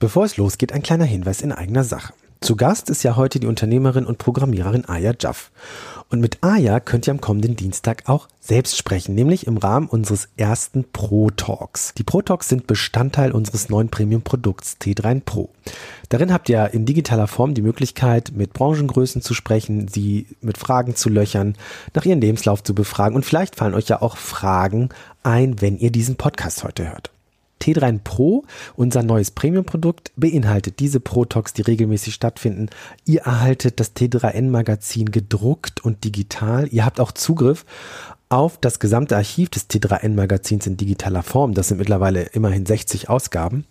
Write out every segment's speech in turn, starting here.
Bevor es losgeht, ein kleiner Hinweis in eigener Sache. Zu Gast ist ja heute die Unternehmerin und Programmiererin Aya Jaff. Und mit Aya könnt ihr am kommenden Dienstag auch selbst sprechen, nämlich im Rahmen unseres ersten Pro Talks. Die Pro Talks sind Bestandteil unseres neuen Premium-Produkts T3N Pro. Darin habt ihr in digitaler Form die Möglichkeit, mit Branchengrößen zu sprechen, sie mit Fragen zu löchern, nach ihrem Lebenslauf zu befragen und vielleicht fallen euch ja auch Fragen ein, wenn ihr diesen Podcast heute hört. T3N Pro, unser neues Premium-Produkt, beinhaltet diese Pro-Talks, die regelmäßig stattfinden. Ihr erhaltet das T3N-Magazin gedruckt und digital. Ihr habt auch Zugriff auf das gesamte Archiv des T3N-Magazins in digitaler Form. Das sind mittlerweile immerhin 60 Ausgaben.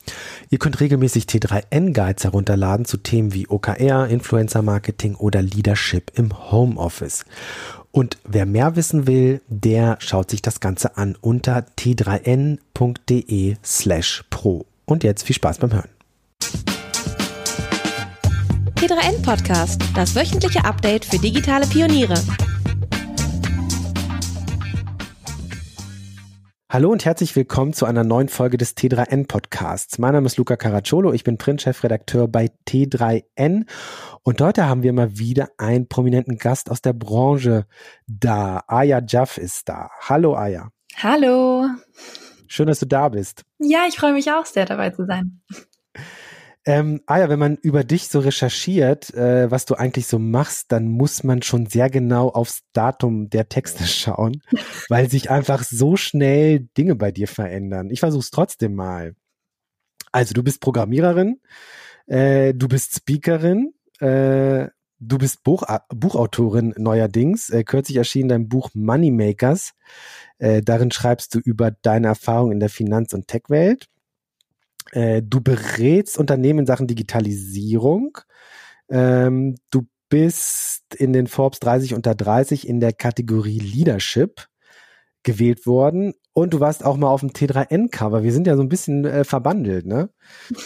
Ihr könnt regelmäßig T3N-Guides herunterladen zu Themen wie OKR, Influencer-Marketing oder Leadership im Homeoffice. Und wer mehr wissen will, der schaut sich das Ganze an unter t3n.de slash pro. Und jetzt viel Spaß beim Hören. T3N Podcast, das wöchentliche Update für digitale Pioniere. Hallo und herzlich willkommen zu einer neuen Folge des T3N Podcasts. Mein Name ist Luca Caracciolo, ich bin Printchefredakteur bei T3N und heute haben wir mal wieder einen prominenten Gast aus der Branche da. Aya Jaff ist da. Hallo Aya. Hallo. Schön, dass du da bist. Ja, ich freue mich auch sehr dabei zu sein. Ähm, ah ja, wenn man über dich so recherchiert, äh, was du eigentlich so machst, dann muss man schon sehr genau aufs Datum der Texte schauen, weil sich einfach so schnell Dinge bei dir verändern. Ich versuche es trotzdem mal. Also du bist Programmiererin, äh, du bist Speakerin, äh, du bist Buch, Buchautorin neuerdings. Äh, kürzlich erschien dein Buch Moneymakers. Äh, darin schreibst du über deine Erfahrung in der Finanz- und Tech-Welt. Äh, du berätst Unternehmen in Sachen Digitalisierung. Ähm, du bist in den Forbes 30 unter 30 in der Kategorie Leadership gewählt worden und du warst auch mal auf dem T3N-Cover. Wir sind ja so ein bisschen äh, verbandelt, ne?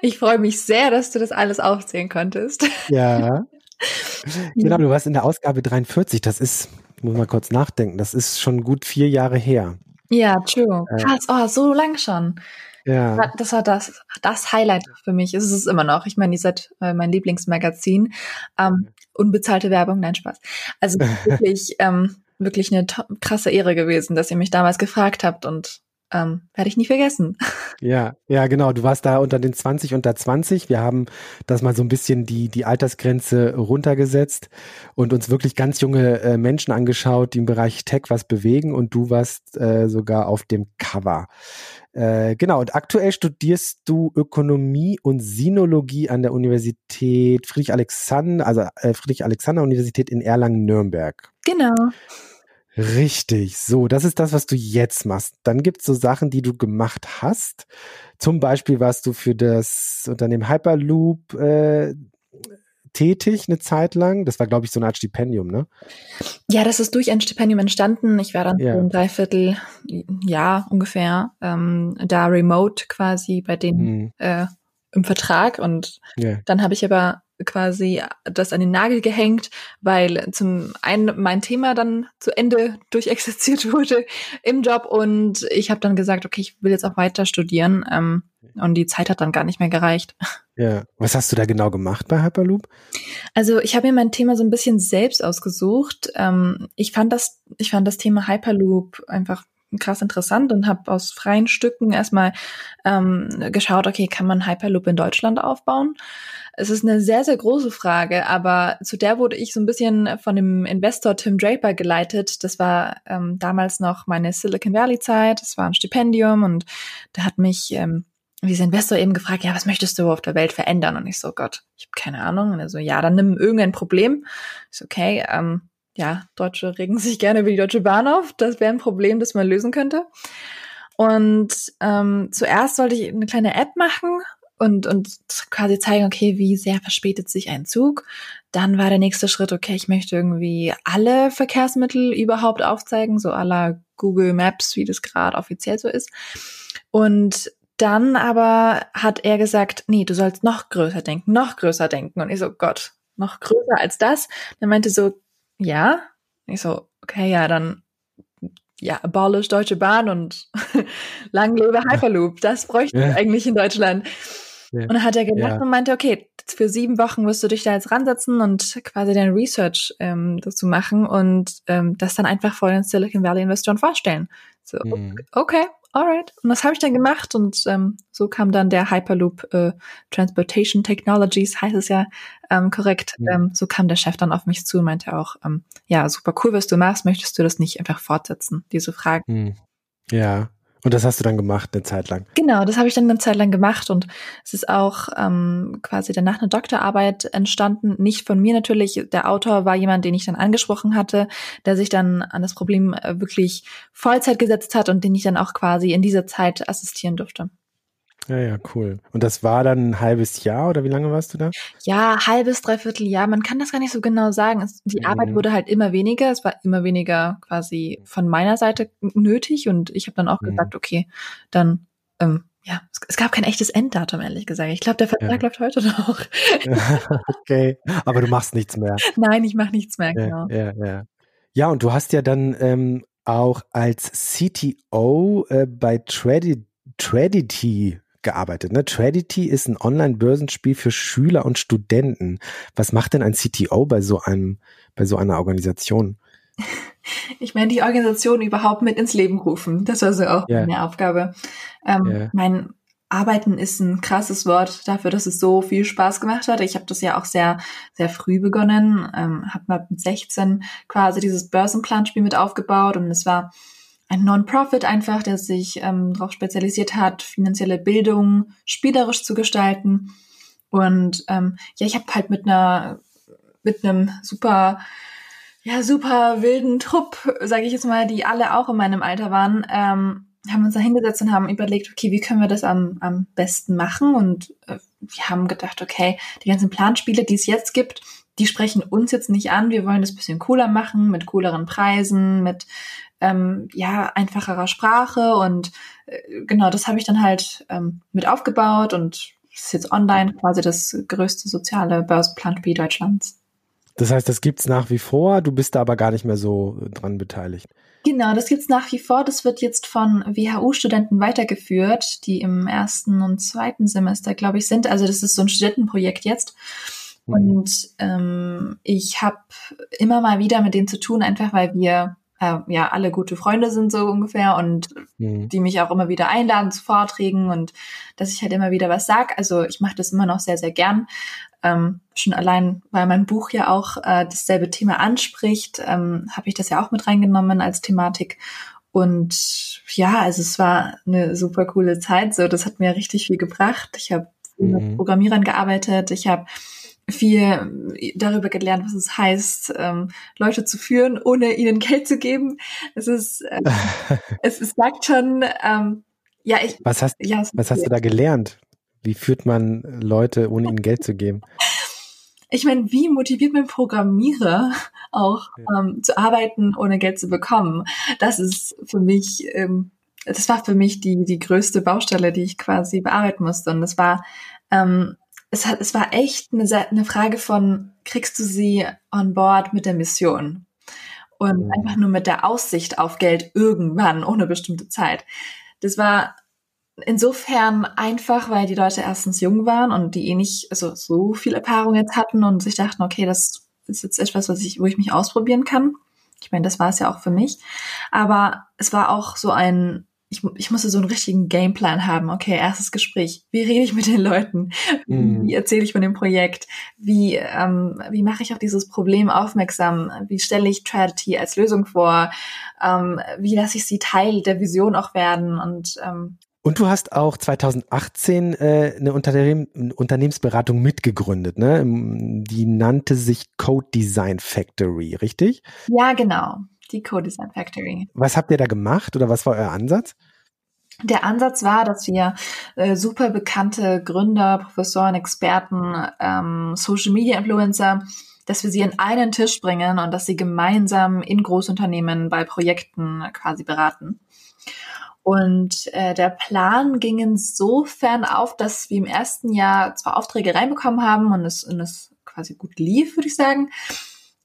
Ich freue mich sehr, dass du das alles aufzählen konntest. Ja. genau, du warst in der Ausgabe 43. Das ist, muss mal kurz nachdenken, das ist schon gut vier Jahre her. Ja, true. Äh, Krass, oh, so lang schon. Ja. Das war das, das Highlight für mich. Es ist es immer noch. Ich meine, ihr seid äh, mein Lieblingsmagazin. Ähm, unbezahlte Werbung, nein, Spaß. Also wirklich, ähm, wirklich eine krasse Ehre gewesen, dass ihr mich damals gefragt habt und ähm, werde ich nie vergessen. Ja, ja, genau. Du warst da unter den 20 unter 20. Wir haben das mal so ein bisschen die, die Altersgrenze runtergesetzt und uns wirklich ganz junge äh, Menschen angeschaut, die im Bereich Tech was bewegen und du warst äh, sogar auf dem Cover. Äh, genau, und aktuell studierst du Ökonomie und Sinologie an der Universität Friedrich Alexander, also äh, Friedrich Alexander Universität in Erlangen-Nürnberg. Genau. Richtig, so, das ist das, was du jetzt machst. Dann gibt es so Sachen, die du gemacht hast. Zum Beispiel warst du für das Unternehmen Hyperloop äh, tätig eine Zeit lang. Das war, glaube ich, so eine Art Stipendium, ne? Ja, das ist durch ein Stipendium entstanden. Ich war dann ja. so ein Dreiviertel Jahr ungefähr ähm, da remote quasi bei denen mhm. äh, im Vertrag. Und yeah. dann habe ich aber quasi das an den Nagel gehängt, weil zum einen mein Thema dann zu Ende durchexerziert wurde im Job und ich habe dann gesagt, okay, ich will jetzt auch weiter studieren ähm, und die Zeit hat dann gar nicht mehr gereicht. Ja, was hast du da genau gemacht bei Hyperloop? Also ich habe mir mein Thema so ein bisschen selbst ausgesucht. Ähm, ich fand das, ich fand das Thema Hyperloop einfach krass interessant und habe aus freien Stücken erstmal ähm, geschaut, okay, kann man Hyperloop in Deutschland aufbauen? Es ist eine sehr, sehr große Frage, aber zu der wurde ich so ein bisschen von dem Investor Tim Draper geleitet. Das war ähm, damals noch meine Silicon Valley Zeit. Das war ein Stipendium und der hat mich ähm, dieser Investor eben gefragt, ja, was möchtest du auf der Welt verändern? Und ich so, Gott, ich habe keine Ahnung. Und er so, ja, dann nimm irgendein Problem. Ich so, okay, ähm, ja, Deutsche regen sich gerne über die Deutsche Bahn auf. Das wäre ein Problem, das man lösen könnte. Und ähm, zuerst sollte ich eine kleine App machen und, und quasi zeigen, okay, wie sehr verspätet sich ein Zug. Dann war der nächste Schritt, okay, ich möchte irgendwie alle Verkehrsmittel überhaupt aufzeigen, so aller Google Maps, wie das gerade offiziell so ist. Und dann aber hat er gesagt, nee, du sollst noch größer denken, noch größer denken. Und ich so, Gott, noch größer als das? Dann meinte so, ja. Ich so, okay, ja, dann ja, abolish Deutsche Bahn und lang lebe Hyperloop. Das bräuchte ja. eigentlich in Deutschland. Und dann hat er gelacht ja. und meinte, okay, für sieben Wochen wirst du dich da jetzt ransetzen und quasi dein Research ähm, dazu machen und ähm, das dann einfach vor den Silicon Valley Investoren vorstellen. So, mhm. okay, alright. Und das habe ich dann gemacht und ähm, so kam dann der Hyperloop äh, Transportation Technologies, heißt es ja ähm, korrekt. Mhm. Ähm, so kam der Chef dann auf mich zu und meinte auch, ähm, ja, super cool, was du machst, möchtest du das nicht einfach fortsetzen, diese Frage. Mhm. Ja, und das hast du dann gemacht eine Zeit lang? Genau, das habe ich dann eine Zeit lang gemacht und es ist auch ähm, quasi danach eine Doktorarbeit entstanden. Nicht von mir natürlich. Der Autor war jemand, den ich dann angesprochen hatte, der sich dann an das Problem äh, wirklich Vollzeit gesetzt hat und den ich dann auch quasi in dieser Zeit assistieren durfte. Ja, ja, cool. Und das war dann ein halbes Jahr oder wie lange warst du da? Ja, halbes, dreiviertel Jahr. Man kann das gar nicht so genau sagen. Es, die mhm. Arbeit wurde halt immer weniger. Es war immer weniger quasi von meiner Seite nötig. Und ich habe dann auch mhm. gesagt, okay, dann, ähm, ja, es, es, gab kein echtes Enddatum, ehrlich gesagt. Ich glaube, der Vertrag ja. läuft heute noch. okay, aber du machst nichts mehr. Nein, ich mache nichts mehr, genau. Ja, ja, ja. Ja, und du hast ja dann ähm, auch als CTO äh, bei Tradity gearbeitet. Ne? Tradity ist ein Online-Börsenspiel für Schüler und Studenten. Was macht denn ein CTO bei so einem, bei so einer Organisation? Ich meine, die Organisation überhaupt mit ins Leben rufen. Das war so auch yeah. meine Aufgabe. Ähm, yeah. Mein Arbeiten ist ein krasses Wort dafür, dass es so viel Spaß gemacht hat. Ich habe das ja auch sehr, sehr früh begonnen, ähm, habe mal mit 16 quasi dieses Börsenplanspiel mit aufgebaut und es war ein Non-Profit einfach, der sich ähm, darauf spezialisiert hat, finanzielle Bildung spielerisch zu gestalten. Und ähm, ja, ich habe halt mit einer mit einem super ja super wilden Trupp, sage ich jetzt mal, die alle auch in meinem Alter waren, ähm, haben uns da hingesetzt und haben überlegt, okay, wie können wir das am, am besten machen? Und äh, wir haben gedacht, okay, die ganzen Planspiele, die es jetzt gibt, die sprechen uns jetzt nicht an. Wir wollen das bisschen cooler machen, mit cooleren Preisen, mit ähm, ja einfacherer Sprache und äh, genau das habe ich dann halt ähm, mit aufgebaut und ist jetzt online quasi das größte soziale Börsenplanspiel Deutschlands. Das heißt, das gibt's nach wie vor, du bist da aber gar nicht mehr so dran beteiligt. Genau, das gibt's nach wie vor. Das wird jetzt von WHU-Studenten weitergeführt, die im ersten und zweiten Semester, glaube ich, sind. Also das ist so ein Studentenprojekt jetzt. Mhm. Und ähm, ich habe immer mal wieder mit denen zu tun, einfach weil wir äh, ja alle gute Freunde sind so ungefähr und mhm. die mich auch immer wieder einladen zu Vorträgen und dass ich halt immer wieder was sag. Also ich mache das immer noch sehr, sehr gern. Ähm, schon allein, weil mein Buch ja auch äh, dasselbe Thema anspricht, ähm, habe ich das ja auch mit reingenommen als Thematik. Und ja, also es war eine super coole Zeit. So, das hat mir richtig viel gebracht. Ich habe mhm. mit Programmierern gearbeitet. Ich habe viel darüber gelernt, was es heißt, ähm, Leute zu führen, ohne ihnen Geld zu geben. Es ist, äh, es, es sagt schon, ähm, ja, ich. Was hast, ja, was hast du da gelernt? Wie führt man Leute, ohne ihnen Geld zu geben? Ich meine, wie motiviert man Programmierer auch ja. ähm, zu arbeiten, ohne Geld zu bekommen? Das ist für mich, ähm, das war für mich die die größte Baustelle, die ich quasi bearbeiten musste. Und das war ähm, es, hat, es war echt eine, eine Frage von, kriegst du sie on board mit der Mission? Und mhm. einfach nur mit der Aussicht auf Geld irgendwann, ohne bestimmte Zeit. Das war insofern einfach, weil die Leute erstens jung waren und die eh nicht also so viel Erfahrung jetzt hatten und sich dachten, okay, das ist jetzt etwas, was ich, wo ich mich ausprobieren kann. Ich meine, das war es ja auch für mich. Aber es war auch so ein ich, ich musste so einen richtigen Gameplan haben. Okay, erstes Gespräch. Wie rede ich mit den Leuten? Mhm. Wie erzähle ich von dem Projekt? Wie, ähm, wie mache ich auf dieses Problem aufmerksam? Wie stelle ich Tragedy als Lösung vor? Ähm, wie lasse ich sie Teil der Vision auch werden? Und ähm, und du hast auch 2018 äh, eine, Unternehm eine Unternehmensberatung mitgegründet, ne? Die nannte sich Code Design Factory, richtig? Ja, genau die Co-Design Factory. Was habt ihr da gemacht oder was war euer Ansatz? Der Ansatz war, dass wir äh, super bekannte Gründer, Professoren, Experten, ähm, Social Media Influencer, dass wir sie an einen Tisch bringen und dass sie gemeinsam in Großunternehmen bei Projekten quasi beraten. Und äh, der Plan ging insofern auf, dass wir im ersten Jahr zwar Aufträge reinbekommen haben und es, und es quasi gut lief, würde ich sagen,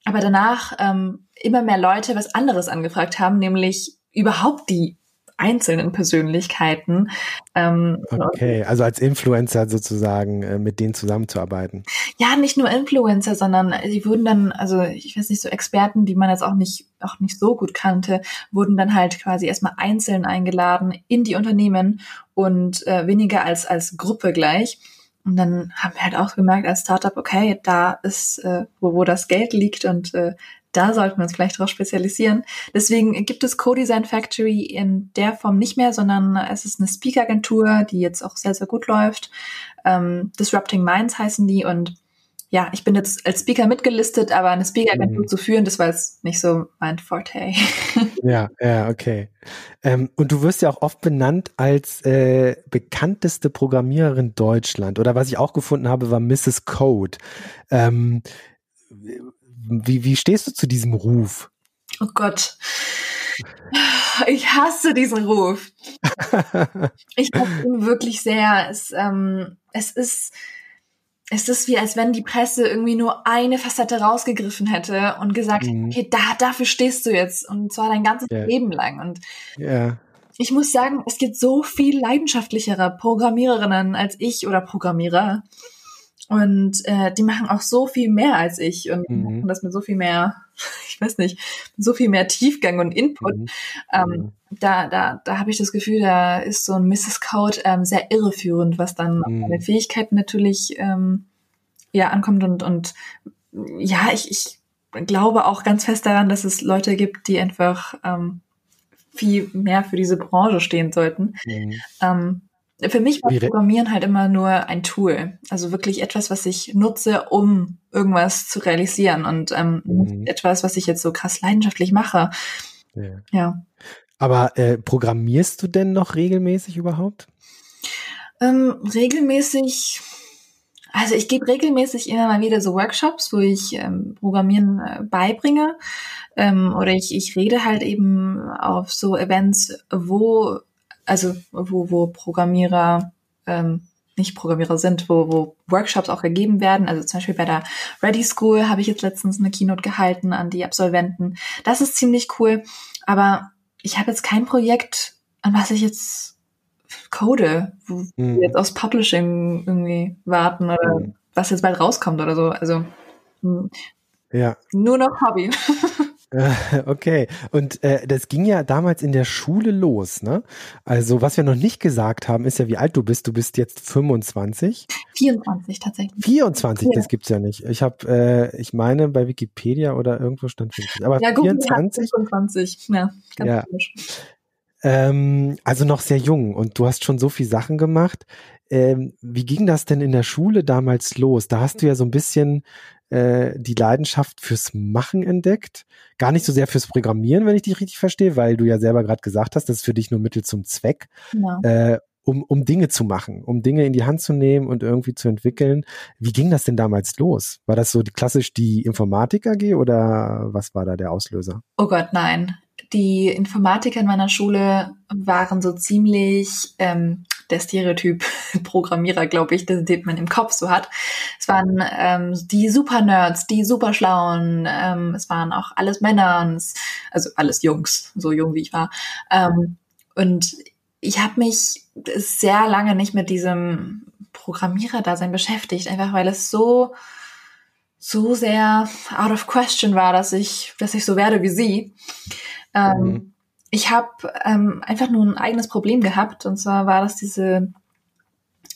aber danach ähm, immer mehr Leute was anderes angefragt haben, nämlich überhaupt die einzelnen Persönlichkeiten. Ähm, okay, also als Influencer sozusagen äh, mit denen zusammenzuarbeiten. Ja, nicht nur Influencer, sondern die wurden dann, also ich weiß nicht, so Experten, die man jetzt auch nicht, auch nicht so gut kannte, wurden dann halt quasi erstmal einzeln eingeladen in die Unternehmen und äh, weniger als, als Gruppe gleich. Und dann haben wir halt auch gemerkt als Startup, okay, da ist, äh, wo, wo das Geld liegt und äh, da sollten wir uns vielleicht darauf spezialisieren. Deswegen gibt es Co-Design Factory in der Form nicht mehr, sondern es ist eine Speaker-Agentur, die jetzt auch sehr, sehr gut läuft. Ähm, Disrupting Minds heißen die und ja, ich bin jetzt als Speaker mitgelistet, aber eine Speaker-Agentur mhm. zu führen, das war jetzt nicht so mein Forte. ja, ja, okay. Ähm, und du wirst ja auch oft benannt als äh, bekannteste Programmiererin Deutschland. Oder was ich auch gefunden habe, war Mrs. Code. Ähm, wie, wie stehst du zu diesem Ruf? Oh Gott. Ich hasse diesen Ruf. ich hasse ihn wirklich sehr. Es, ähm, es ist, es ist wie, als wenn die Presse irgendwie nur eine Facette rausgegriffen hätte und gesagt, mhm. okay, da, dafür stehst du jetzt. Und zwar dein ganzes yeah. Leben lang. Und yeah. ich muss sagen, es gibt so viel leidenschaftlichere Programmiererinnen als ich oder Programmierer. Und äh, die machen auch so viel mehr als ich und mhm. machen das mit so viel mehr, ich weiß nicht, so viel mehr Tiefgang und Input. Mhm. Ähm, mhm. da da, da habe ich das Gefühl, da ist so ein Mrs. Code ähm, sehr irreführend, was dann mhm. auf meine Fähigkeiten natürlich ähm, ja ankommt und und ja, ich, ich glaube auch ganz fest daran, dass es Leute gibt, die einfach ähm, viel mehr für diese Branche stehen sollten. Mhm. Ähm, für mich war Programmieren halt immer nur ein Tool. Also wirklich etwas, was ich nutze, um irgendwas zu realisieren und ähm, mhm. etwas, was ich jetzt so krass leidenschaftlich mache. Ja. ja. Aber äh, programmierst du denn noch regelmäßig überhaupt? Ähm, regelmäßig, also ich gebe regelmäßig immer mal wieder so Workshops, wo ich ähm, Programmieren äh, beibringe. Ähm, oder ich, ich rede halt eben auf so Events, wo also wo, wo Programmierer ähm, nicht Programmierer sind, wo, wo Workshops auch gegeben werden. Also zum Beispiel bei der Ready School habe ich jetzt letztens eine Keynote gehalten an die Absolventen. Das ist ziemlich cool. Aber ich habe jetzt kein Projekt, an was ich jetzt code, wo mhm. wir jetzt aus Publishing irgendwie warten oder mhm. was jetzt bald rauskommt oder so. Also ja. nur noch Hobby. Okay, und äh, das ging ja damals in der Schule los, ne? Also was wir noch nicht gesagt haben, ist ja, wie alt du bist. Du bist jetzt 25. 24 tatsächlich. 24, ja. das gibt's ja nicht. Ich habe, äh, ich meine, bei Wikipedia oder irgendwo stand 50. Aber ja, 24. 25, ja, ganz ja. Ähm, also noch sehr jung und du hast schon so viel Sachen gemacht. Ähm, wie ging das denn in der Schule damals los? Da hast du ja so ein bisschen äh, die Leidenschaft fürs Machen entdeckt. Gar nicht so sehr fürs Programmieren, wenn ich dich richtig verstehe, weil du ja selber gerade gesagt hast, das ist für dich nur Mittel zum Zweck. Genau. Äh, um, um Dinge zu machen, um Dinge in die Hand zu nehmen und irgendwie zu entwickeln. Wie ging das denn damals los? War das so die, klassisch die Informatik AG oder was war da der Auslöser? Oh Gott, nein. Die Informatiker in meiner Schule waren so ziemlich ähm, der Stereotyp Programmierer, glaube ich, den, man im Kopf so hat. Es waren ähm, die Super-Nerds, die Superschlauen, ähm, es waren auch alles Männer, also alles Jungs, so jung wie ich war. Ähm, und ich habe mich sehr lange nicht mit diesem Programmierer-Dasein beschäftigt, einfach weil es so so sehr out of question war, dass ich, dass ich so werde wie sie. Ähm, mhm ich habe ähm, einfach nur ein eigenes Problem gehabt und zwar war das diese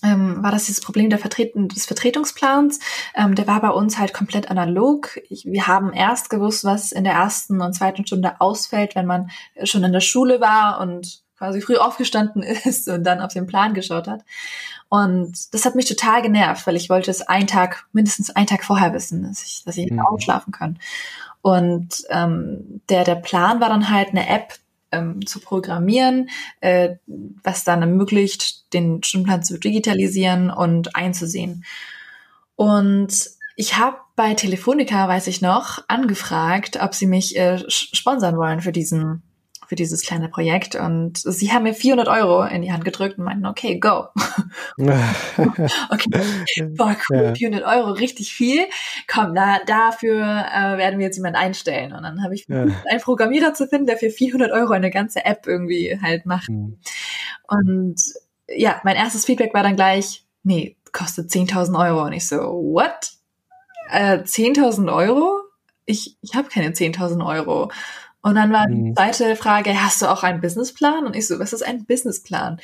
ähm, war das dieses Problem der Vertreten des Vertretungsplans. Ähm, der war bei uns halt komplett analog. Ich, wir haben erst gewusst, was in der ersten und zweiten Stunde ausfällt, wenn man schon in der Schule war und quasi früh aufgestanden ist und dann auf den Plan geschaut hat. Und das hat mich total genervt, weil ich wollte es einen Tag, mindestens einen Tag vorher wissen, dass ich, dass ich mhm. ausschlafen kann. Und ähm, der, der Plan war dann halt eine App, ähm, zu programmieren, äh, was dann ermöglicht, den Stundenplan zu digitalisieren und einzusehen. Und ich habe bei Telefonica, weiß ich noch, angefragt, ob sie mich äh, sponsern wollen für diesen für dieses kleine Projekt. Und sie haben mir 400 Euro in die Hand gedrückt und meinten, okay, go. okay, boah, cool, ja. 400 Euro, richtig viel. Komm, da, dafür äh, werden wir jetzt jemanden einstellen. Und dann habe ich ja. einen Programmierer zu finden, der für 400 Euro eine ganze App irgendwie halt macht. Mhm. Und ja, mein erstes Feedback war dann gleich, nee, kostet 10.000 Euro. Und ich so, what? Äh, 10.000 Euro? Ich, ich habe keine 10.000 Euro. Und dann war die mhm. zweite Frage, hast du auch einen Businessplan? Und ich so, was ist ein Businessplan?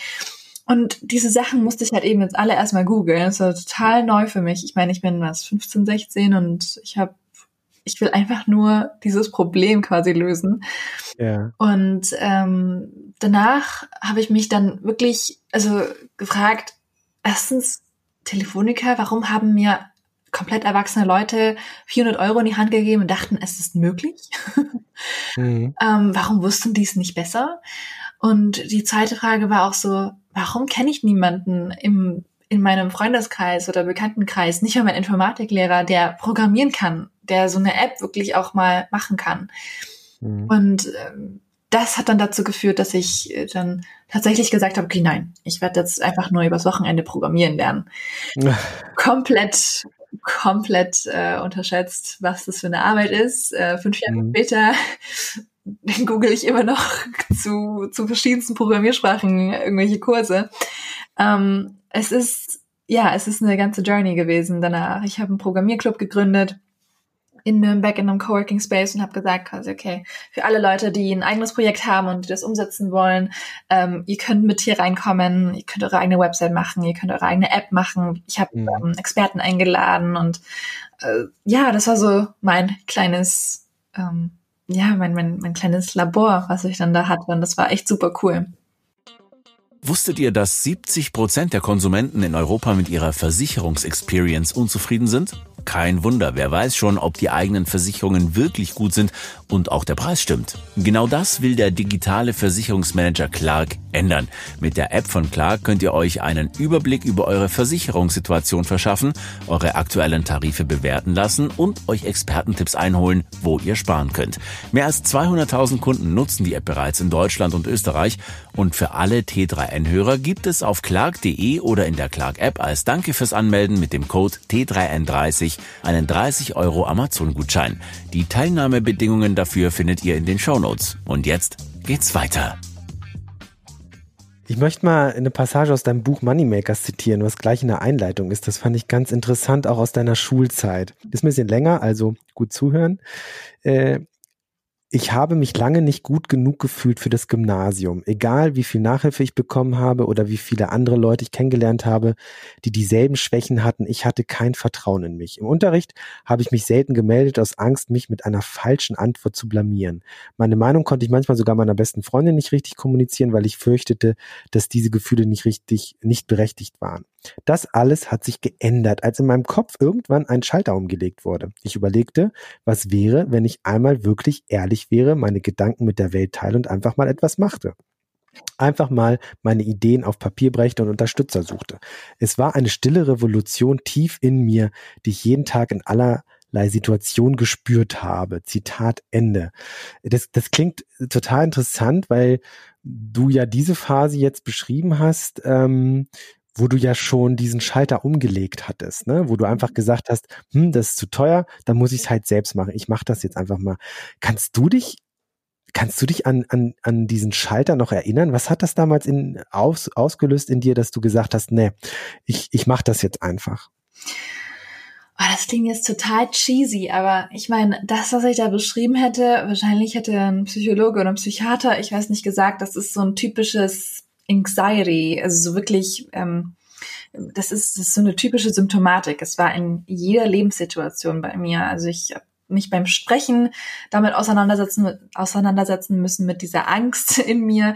Und diese Sachen musste ich halt eben jetzt alle erstmal googeln. Das war total neu für mich. Ich meine, ich bin was 15, 16 und ich habe ich will einfach nur dieses Problem quasi lösen. Ja. Und ähm, danach habe ich mich dann wirklich also gefragt, erstens Telefonica, warum haben mir komplett erwachsene Leute 400 Euro in die Hand gegeben und dachten, es ist möglich. mhm. ähm, warum wussten die es nicht besser? Und die zweite Frage war auch so, warum kenne ich niemanden im, in meinem Freundeskreis oder Bekanntenkreis, nicht mal mein Informatiklehrer, der programmieren kann, der so eine App wirklich auch mal machen kann. Mhm. Und ähm, das hat dann dazu geführt, dass ich äh, dann tatsächlich gesagt habe, okay, nein, ich werde jetzt einfach nur übers Wochenende programmieren lernen. komplett, komplett äh, unterschätzt, was das für eine Arbeit ist. Äh, fünf Jahre mhm. später google ich immer noch zu, zu verschiedensten Programmiersprachen irgendwelche Kurse. Ähm, es ist, ja, es ist eine ganze Journey gewesen danach. Ich habe einen Programmierclub gegründet in Nürnberg in einem Coworking Space und habe gesagt, quasi, okay, für alle Leute, die ein eigenes Projekt haben und die das umsetzen wollen, ähm, ihr könnt mit hier reinkommen, ihr könnt eure eigene Website machen, ihr könnt eure eigene App machen. Ich habe mhm. ähm, Experten eingeladen und äh, ja, das war so mein kleines, ähm, ja, mein, mein, mein kleines Labor, was ich dann da hatte und das war echt super cool. Wusstet ihr, dass 70 Prozent der Konsumenten in Europa mit ihrer Versicherungsexperience unzufrieden sind? Kein Wunder, wer weiß schon, ob die eigenen Versicherungen wirklich gut sind und auch der Preis stimmt. Genau das will der digitale Versicherungsmanager Clark ändern. Mit der App von Clark könnt ihr euch einen Überblick über eure Versicherungssituation verschaffen, eure aktuellen Tarife bewerten lassen und euch Expertentipps einholen, wo ihr sparen könnt. Mehr als 200.000 Kunden nutzen die App bereits in Deutschland und Österreich und für alle T3N-Hörer gibt es auf clark.de oder in der Clark-App als Danke fürs Anmelden mit dem Code T3N30 einen 30 Euro Amazon-Gutschein. Die Teilnahmebedingungen dafür findet ihr in den Shownotes. Und jetzt geht's weiter. Ich möchte mal eine Passage aus deinem Buch Moneymakers zitieren, was gleich in der Einleitung ist. Das fand ich ganz interessant, auch aus deiner Schulzeit. Ist ein bisschen länger, also gut zuhören. Äh, ich habe mich lange nicht gut genug gefühlt für das Gymnasium. Egal wie viel Nachhilfe ich bekommen habe oder wie viele andere Leute ich kennengelernt habe, die dieselben Schwächen hatten, ich hatte kein Vertrauen in mich. Im Unterricht habe ich mich selten gemeldet aus Angst, mich mit einer falschen Antwort zu blamieren. Meine Meinung konnte ich manchmal sogar meiner besten Freundin nicht richtig kommunizieren, weil ich fürchtete, dass diese Gefühle nicht richtig, nicht berechtigt waren. Das alles hat sich geändert, als in meinem Kopf irgendwann ein Schalter umgelegt wurde. Ich überlegte, was wäre, wenn ich einmal wirklich ehrlich wäre, meine Gedanken mit der Welt teile und einfach mal etwas machte. Einfach mal meine Ideen auf Papier brächte und Unterstützer suchte. Es war eine stille Revolution tief in mir, die ich jeden Tag in allerlei Situation gespürt habe. Zitat Ende. Das, das klingt total interessant, weil du ja diese Phase jetzt beschrieben hast, ähm, wo du ja schon diesen Schalter umgelegt hattest, ne? wo du einfach gesagt hast, hm, das ist zu teuer, dann muss ich es halt selbst machen. Ich mache das jetzt einfach mal. Kannst du dich, kannst du dich an, an, an diesen Schalter noch erinnern? Was hat das damals in, aus, ausgelöst in dir, dass du gesagt hast, nee, ich, ich mache das jetzt einfach? Oh, das klingt jetzt total cheesy, aber ich meine, das, was ich da beschrieben hätte, wahrscheinlich hätte ein Psychologe oder ein Psychiater, ich weiß nicht, gesagt, das ist so ein typisches Anxiety, also so wirklich, ähm, das ist, das ist so eine typische Symptomatik. Es war in jeder Lebenssituation bei mir. Also ich habe mich beim Sprechen damit auseinandersetzen, auseinandersetzen müssen mit dieser Angst in mir.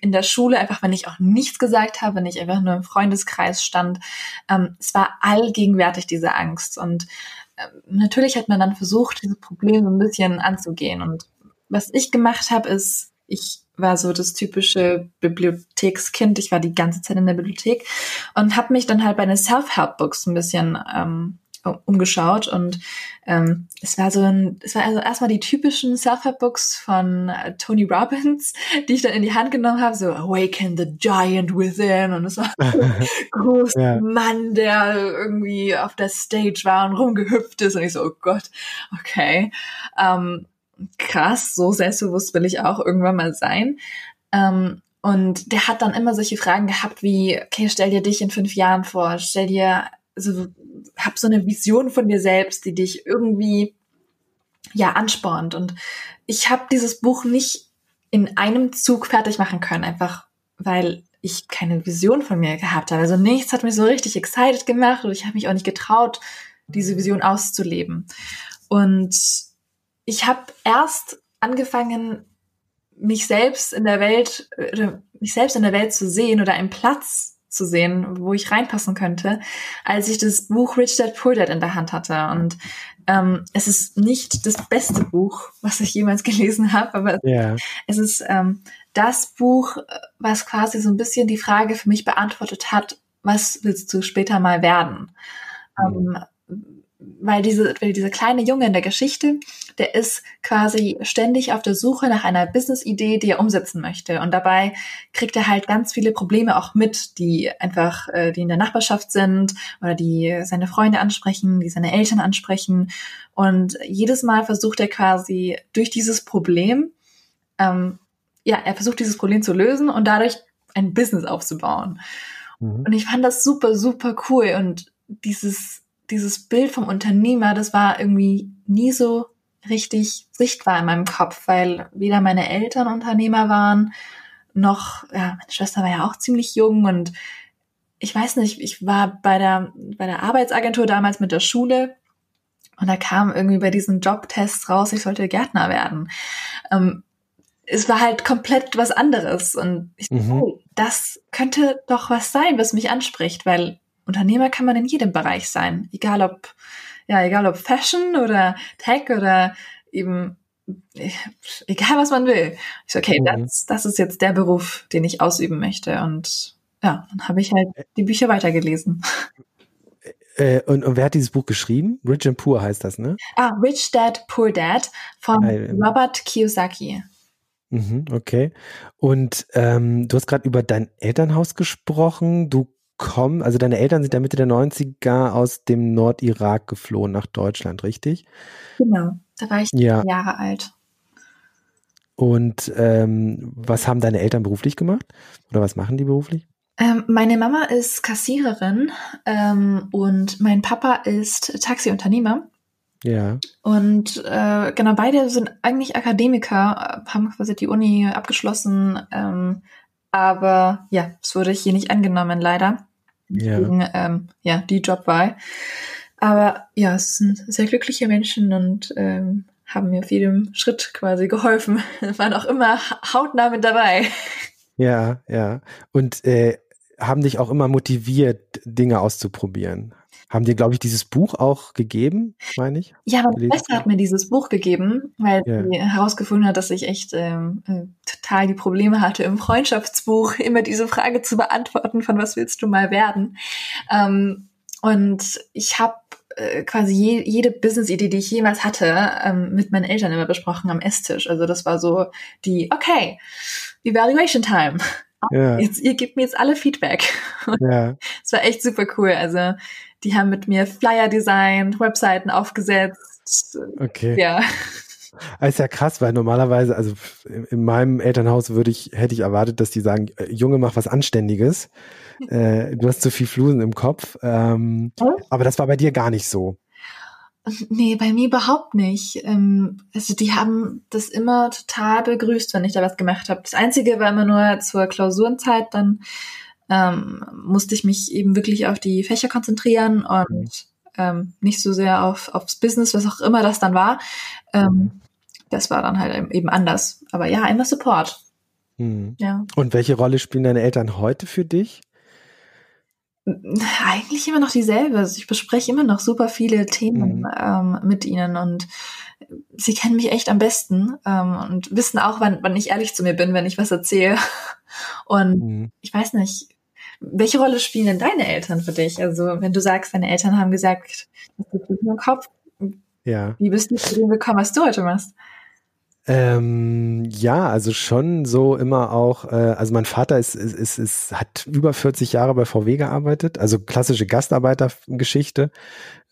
In der Schule, einfach wenn ich auch nichts gesagt habe, wenn ich einfach nur im Freundeskreis stand. Ähm, es war allgegenwärtig diese Angst. Und äh, natürlich hat man dann versucht, dieses Problem so ein bisschen anzugehen. Und was ich gemacht habe, ist, ich war so das typische Bibliothekskind. Ich war die ganze Zeit in der Bibliothek und habe mich dann halt bei den Self-Help-Books ein bisschen ähm, umgeschaut. Und ähm, es war so ein, es war also erstmal die typischen Self-Help-Books von äh, Tony Robbins, die ich dann in die Hand genommen habe, so Awaken the Giant Within. Und es war ein großer ja. Mann, der irgendwie auf der Stage war und rumgehüpft ist. Und ich so, oh Gott, okay, ähm, krass, so selbstbewusst will ich auch irgendwann mal sein. Ähm, und der hat dann immer solche Fragen gehabt wie, okay, stell dir dich in fünf Jahren vor, stell dir also hab so eine Vision von dir selbst, die dich irgendwie ja anspornt. Und ich habe dieses Buch nicht in einem Zug fertig machen können, einfach weil ich keine Vision von mir gehabt habe. Also nichts hat mich so richtig excited gemacht und ich habe mich auch nicht getraut, diese Vision auszuleben. Und ich habe erst angefangen, mich selbst in der Welt, mich selbst in der Welt zu sehen oder einen Platz zu sehen, wo ich reinpassen könnte, als ich das Buch Rich Dad Poor Dad in der Hand hatte. Und ähm, es ist nicht das beste Buch, was ich jemals gelesen habe, aber yeah. es ist ähm, das Buch, was quasi so ein bisschen die Frage für mich beantwortet hat, was willst du später mal werden? Mhm. Ähm, weil diese, weil dieser kleine Junge in der Geschichte, der ist quasi ständig auf der Suche nach einer Business-Idee, die er umsetzen möchte. Und dabei kriegt er halt ganz viele Probleme auch mit, die einfach, äh, die in der Nachbarschaft sind oder die seine Freunde ansprechen, die seine Eltern ansprechen. Und jedes Mal versucht er quasi durch dieses Problem, ähm, ja, er versucht dieses Problem zu lösen und dadurch ein Business aufzubauen. Mhm. Und ich fand das super, super cool. Und dieses dieses Bild vom Unternehmer, das war irgendwie nie so richtig sichtbar in meinem Kopf, weil weder meine Eltern Unternehmer waren, noch, ja, meine Schwester war ja auch ziemlich jung und ich weiß nicht, ich war bei der, bei der Arbeitsagentur damals mit der Schule und da kam irgendwie bei diesen Jobtests raus, ich sollte Gärtner werden. Ähm, es war halt komplett was anderes und ich mhm. dachte, oh, das könnte doch was sein, was mich anspricht, weil Unternehmer kann man in jedem Bereich sein, egal ob ja, egal ob Fashion oder Tech oder eben egal was man will. Ich so, okay, mhm. das, das ist jetzt der Beruf, den ich ausüben möchte und ja, dann habe ich halt die Bücher weitergelesen. Äh, und, und wer hat dieses Buch geschrieben? Rich and Poor heißt das, ne? Ah, Rich Dad, Poor Dad von. Robert Kiyosaki. Mhm, okay. Und ähm, du hast gerade über dein Elternhaus gesprochen. Du kommen, also deine Eltern sind ja Mitte der 90er aus dem Nordirak geflohen nach Deutschland, richtig? Genau, da war ich ja. Jahre alt. Und ähm, was haben deine Eltern beruflich gemacht? Oder was machen die beruflich? Ähm, meine Mama ist Kassiererin ähm, und mein Papa ist Taxiunternehmer. Ja. Und äh, genau, beide sind eigentlich Akademiker, haben quasi die Uni abgeschlossen, ähm, aber ja, es wurde hier nicht angenommen, leider. Ja. Ähm, ja, die Jobwahl. Aber ja, es sind sehr glückliche Menschen und ähm, haben mir auf jedem Schritt quasi geholfen. Waren auch immer hautnah mit dabei. Ja, ja. Und äh, haben dich auch immer motiviert, Dinge auszuprobieren. Haben dir, glaube ich, dieses Buch auch gegeben, meine ich? Ja, meine Schwester hat mir dieses Buch gegeben, weil ja. sie herausgefunden hat, dass ich echt ähm, äh, total die Probleme hatte, im Freundschaftsbuch immer diese Frage zu beantworten, von was willst du mal werden? Ähm, und ich habe äh, quasi je, jede Business-Idee, die ich jemals hatte, ähm, mit meinen Eltern immer besprochen am Esstisch. Also das war so die, okay, Evaluation Time. Ja. Jetzt, ihr gebt mir jetzt alle Feedback. Ja. Es war echt super cool. Also die haben mit mir Flyer designt, Webseiten aufgesetzt. Okay. Ja. Das ist ja krass, weil normalerweise, also in meinem Elternhaus würde ich, hätte ich erwartet, dass die sagen, äh, Junge, mach was Anständiges. Äh, du hast zu viel Flusen im Kopf. Ähm, hm? Aber das war bei dir gar nicht so. Nee, bei mir überhaupt nicht. Ähm, also die haben das immer total begrüßt, wenn ich da was gemacht habe. Das Einzige war immer nur zur Klausurenzeit, dann ähm, musste ich mich eben wirklich auf die Fächer konzentrieren und ähm, nicht so sehr auf, aufs Business, was auch immer das dann war. Ähm, das war dann halt eben anders. Aber ja, immer Support. Hm. Ja. Und welche Rolle spielen deine Eltern heute für dich? Eigentlich immer noch dieselbe. Also ich bespreche immer noch super viele Themen mhm. ähm, mit ihnen und sie kennen mich echt am besten ähm, und wissen auch, wann, wann ich ehrlich zu mir bin, wenn ich was erzähle. Und mhm. ich weiß nicht, Welche Rolle spielen denn deine Eltern für dich? Also wenn du sagst, deine Eltern haben gesagt, das ist im Kopf, ja. wie bist du zu dem gekommen, was du heute machst? Ähm, ja, also schon so immer auch, äh, also mein Vater ist, ist, ist, ist, hat über 40 Jahre bei VW gearbeitet, also klassische Gastarbeitergeschichte.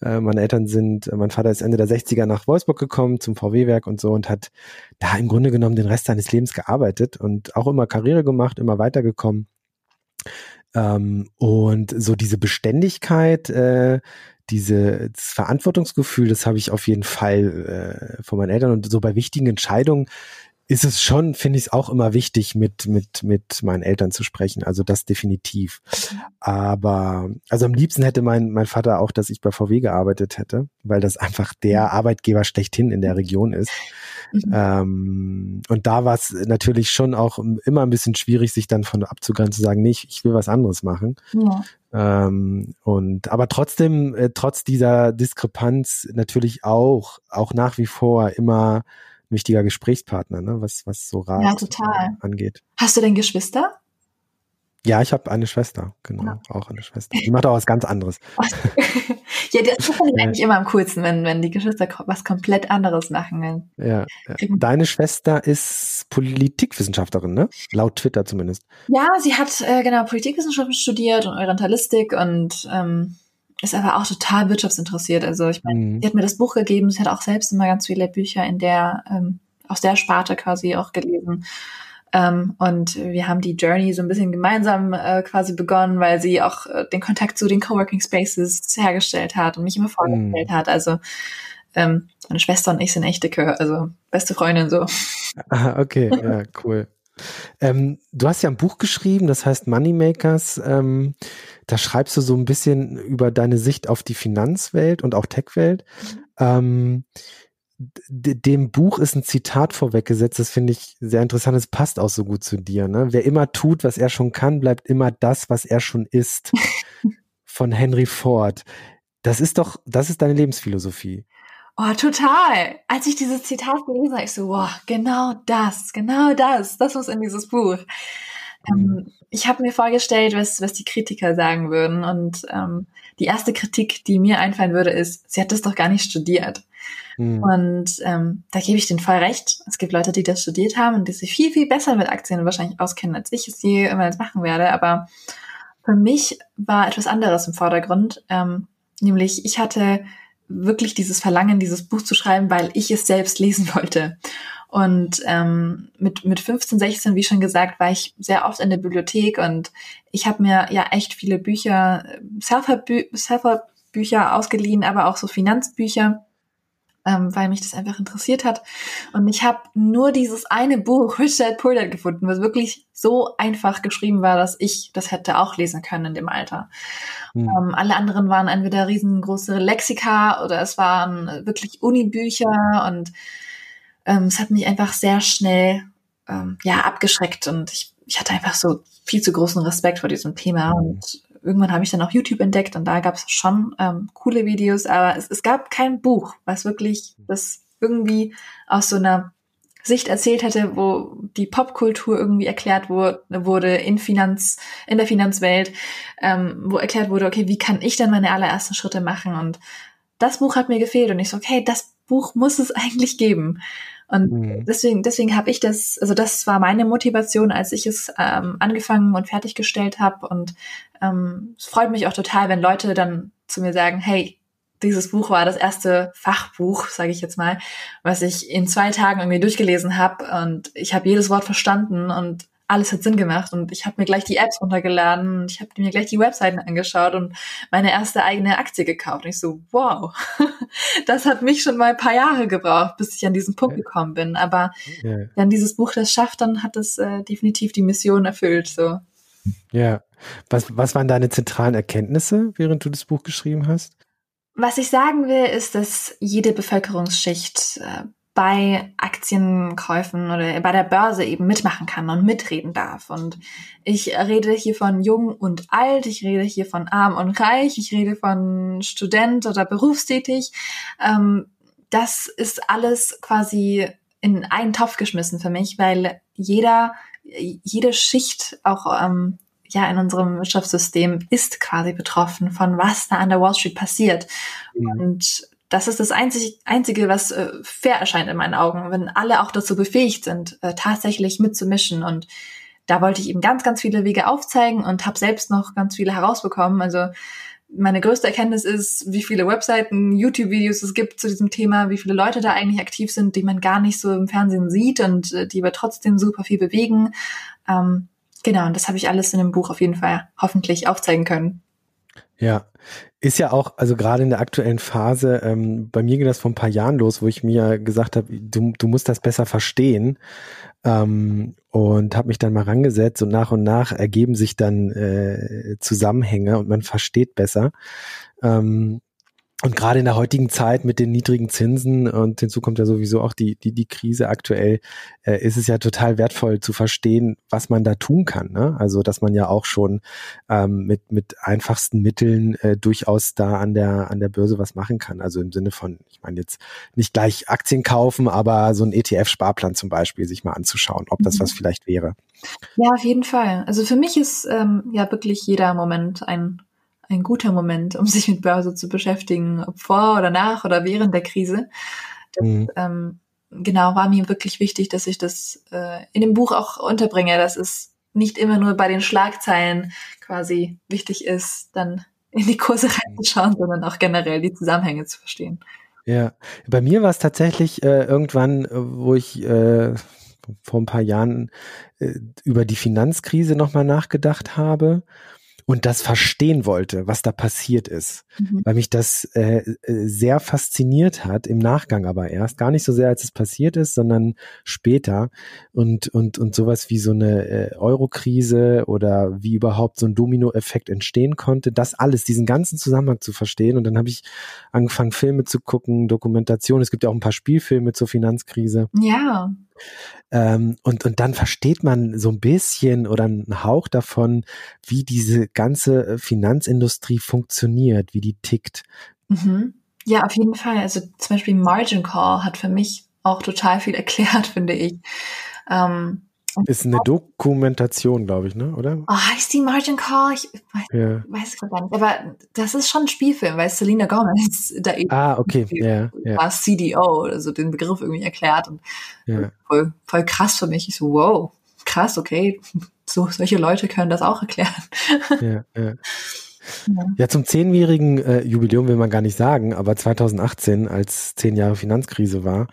Äh, meine Eltern sind, mein Vater ist Ende der 60er nach Wolfsburg gekommen zum VW-Werk und so und hat da im Grunde genommen den Rest seines Lebens gearbeitet und auch immer Karriere gemacht, immer weitergekommen. Ähm, und so diese Beständigkeit, äh, diese das Verantwortungsgefühl, das habe ich auf jeden Fall äh, von meinen Eltern und so bei wichtigen Entscheidungen ist es schon, finde ich es auch immer wichtig, mit, mit, mit meinen Eltern zu sprechen. Also das definitiv. Aber, also am liebsten hätte mein, mein Vater auch, dass ich bei VW gearbeitet hätte, weil das einfach der mhm. Arbeitgeber schlechthin in der Region ist. Mhm. Ähm, und da war es natürlich schon auch immer ein bisschen schwierig, sich dann von abzugrenzen, zu sagen, nee, ich, ich will was anderes machen. Ja. Ähm, und aber trotzdem, äh, trotz dieser Diskrepanz natürlich auch, auch nach wie vor immer wichtiger Gesprächspartner, ne? was, was so Rat ja, total. angeht. Hast du denn Geschwister? Ja, ich habe eine Schwester, genau, ja. auch eine Schwester. Die macht auch was ganz anderes. ja, das finde ich eigentlich immer am coolsten, wenn, wenn die Geschwister was komplett anderes machen. Ja, ja. Deine Schwester ist Politikwissenschaftlerin, ne? Laut Twitter zumindest. Ja, sie hat äh, genau Politikwissenschaften studiert und Orientalistik und ähm, ist aber auch total wirtschaftsinteressiert. Also ich meine, mhm. sie hat mir das Buch gegeben, sie hat auch selbst immer ganz viele Bücher in der, ähm, aus der Sparte quasi auch gelesen. Ähm, und wir haben die Journey so ein bisschen gemeinsam äh, quasi begonnen, weil sie auch äh, den Kontakt zu den Coworking Spaces hergestellt hat und mich immer vorgestellt mhm. hat. Also ähm, meine Schwester und ich sind echt dicke, also beste Freundin so. Ah, okay, ja, cool. Ähm, du hast ja ein Buch geschrieben, das heißt Moneymakers. Ähm, da schreibst du so ein bisschen über deine Sicht auf die Finanzwelt und auch Techwelt. Mhm. Ähm, dem Buch ist ein Zitat vorweggesetzt, das finde ich sehr interessant, es passt auch so gut zu dir. Ne? Wer immer tut, was er schon kann, bleibt immer das, was er schon ist. Von Henry Ford. Das ist doch, das ist deine Lebensphilosophie. Oh, total. Als ich dieses Zitat gelesen habe, ich so, wow, genau das, genau das, das muss in dieses Buch. Ähm, mhm. Ich habe mir vorgestellt, was, was die Kritiker sagen würden. Und ähm, die erste Kritik, die mir einfallen würde, ist, sie hat das doch gar nicht studiert. Mhm. Und ähm, da gebe ich den voll recht. Es gibt Leute, die das studiert haben und die sich viel, viel besser mit Aktien wahrscheinlich auskennen, als ich es jemals machen werde. Aber für mich war etwas anderes im Vordergrund. Ähm, nämlich, ich hatte wirklich dieses Verlangen, dieses Buch zu schreiben, weil ich es selbst lesen wollte. Und ähm, mit, mit 15, 16, wie schon gesagt, war ich sehr oft in der Bibliothek und ich habe mir ja echt viele Bücher, Self-Help-Bücher ausgeliehen, aber auch so Finanzbücher ähm, weil mich das einfach interessiert hat. Und ich habe nur dieses eine Buch, Rich Dad Poor Dad, gefunden, was wirklich so einfach geschrieben war, dass ich das hätte auch lesen können in dem Alter. Mhm. Ähm, alle anderen waren entweder riesengroße Lexika oder es waren wirklich Unibücher und ähm, es hat mich einfach sehr schnell ähm, ja abgeschreckt und ich, ich hatte einfach so viel zu großen Respekt vor diesem Thema und irgendwann habe ich dann auch YouTube entdeckt und da gab es schon ähm, coole Videos, aber es, es gab kein Buch, was wirklich das irgendwie aus so einer Sicht erzählt hätte, wo die Popkultur irgendwie erklärt wurde, wurde in Finanz, in der Finanzwelt, ähm, wo erklärt wurde, okay, wie kann ich denn meine allerersten Schritte machen? Und das Buch hat mir gefehlt und ich so, okay, das Buch muss es eigentlich geben. Und mhm. deswegen, deswegen habe ich das, also das war meine Motivation, als ich es ähm, angefangen und fertiggestellt habe. Und ähm, es freut mich auch total, wenn Leute dann zu mir sagen, hey, dieses Buch war das erste Fachbuch, sage ich jetzt mal, was ich in zwei Tagen irgendwie durchgelesen habe und ich habe jedes Wort verstanden und alles hat Sinn gemacht und ich habe mir gleich die Apps runtergeladen und ich habe mir gleich die Webseiten angeschaut und meine erste eigene Aktie gekauft. Und ich so, wow, das hat mich schon mal ein paar Jahre gebraucht, bis ich an diesen Punkt gekommen bin. Aber ja. wenn dieses Buch das schafft, dann hat es äh, definitiv die Mission erfüllt. So. Ja. Was, was waren deine zentralen Erkenntnisse, während du das Buch geschrieben hast? Was ich sagen will, ist, dass jede Bevölkerungsschicht äh, bei Aktienkäufen oder bei der Börse eben mitmachen kann und mitreden darf. Und ich rede hier von jung und alt, ich rede hier von arm und reich, ich rede von Student oder berufstätig. Ähm, das ist alles quasi in einen Topf geschmissen für mich, weil jeder, jede Schicht auch ähm, ja, in unserem Wirtschaftssystem ist quasi betroffen von was da an der Wall Street passiert. Mhm. Und das ist das einzig, Einzige, was äh, fair erscheint in meinen Augen, wenn alle auch dazu befähigt sind, äh, tatsächlich mitzumischen. Und da wollte ich eben ganz, ganz viele Wege aufzeigen und habe selbst noch ganz viele herausbekommen. Also meine größte Erkenntnis ist, wie viele Webseiten, YouTube-Videos es gibt zu diesem Thema, wie viele Leute da eigentlich aktiv sind, die man gar nicht so im Fernsehen sieht und äh, die aber trotzdem super viel bewegen. Ähm, genau, und das habe ich alles in dem Buch auf jeden Fall hoffentlich aufzeigen können. Ja, ist ja auch, also gerade in der aktuellen Phase, ähm, bei mir ging das vor ein paar Jahren los, wo ich mir gesagt habe, du, du musst das besser verstehen ähm, und habe mich dann mal rangesetzt und nach und nach ergeben sich dann äh, Zusammenhänge und man versteht besser. Ähm, und gerade in der heutigen Zeit mit den niedrigen Zinsen und hinzu kommt ja sowieso auch die, die, die Krise aktuell, äh, ist es ja total wertvoll zu verstehen, was man da tun kann. Ne? Also, dass man ja auch schon ähm, mit, mit einfachsten Mitteln äh, durchaus da an der, an der Börse was machen kann. Also im Sinne von, ich meine jetzt nicht gleich Aktien kaufen, aber so ein ETF-Sparplan zum Beispiel sich mal anzuschauen, ob das mhm. was vielleicht wäre. Ja, auf jeden Fall. Also für mich ist ähm, ja wirklich jeder Moment ein ein guter Moment, um sich mit Börse zu beschäftigen, ob vor oder nach oder während der Krise. Das, mhm. ähm, genau, war mir wirklich wichtig, dass ich das äh, in dem Buch auch unterbringe, dass es nicht immer nur bei den Schlagzeilen quasi wichtig ist, dann in die Kurse reinzuschauen, sondern auch generell die Zusammenhänge zu verstehen. Ja, bei mir war es tatsächlich äh, irgendwann, äh, wo ich äh, vor ein paar Jahren äh, über die Finanzkrise nochmal nachgedacht habe und das verstehen wollte, was da passiert ist, mhm. weil mich das äh, äh, sehr fasziniert hat, im Nachgang aber erst, gar nicht so sehr, als es passiert ist, sondern später und, und, und sowas wie so eine äh, Euro-Krise oder wie überhaupt so ein Dominoeffekt entstehen konnte, das alles, diesen ganzen Zusammenhang zu verstehen und dann habe ich angefangen, Filme zu gucken, Dokumentation, es gibt ja auch ein paar Spielfilme zur Finanzkrise. Ja. Ähm, und, und dann versteht man so ein bisschen oder einen Hauch davon, wie diese ganze äh, Finanzindustrie funktioniert, wie die tickt. Mhm. Ja, auf jeden Fall. Also zum Beispiel Margin Call hat für mich auch total viel erklärt, finde ich. Ähm, ist eine Dokumentation, glaube ich, ne? Oder? Oh, heißt die Margin Call? Ich weiß, ja. weiß ich gar nicht. Aber das ist schon ein Spielfilm, weil Selena Gomez da eben ah, okay. ja, ja. CDO, also den Begriff irgendwie erklärt. Und ja. voll, voll krass für mich. Ich so, wow, krass, okay. So, solche Leute können das auch erklären. Ja, ja. Ja, zum zehnjährigen äh, Jubiläum will man gar nicht sagen, aber 2018, als zehn Jahre Finanzkrise war,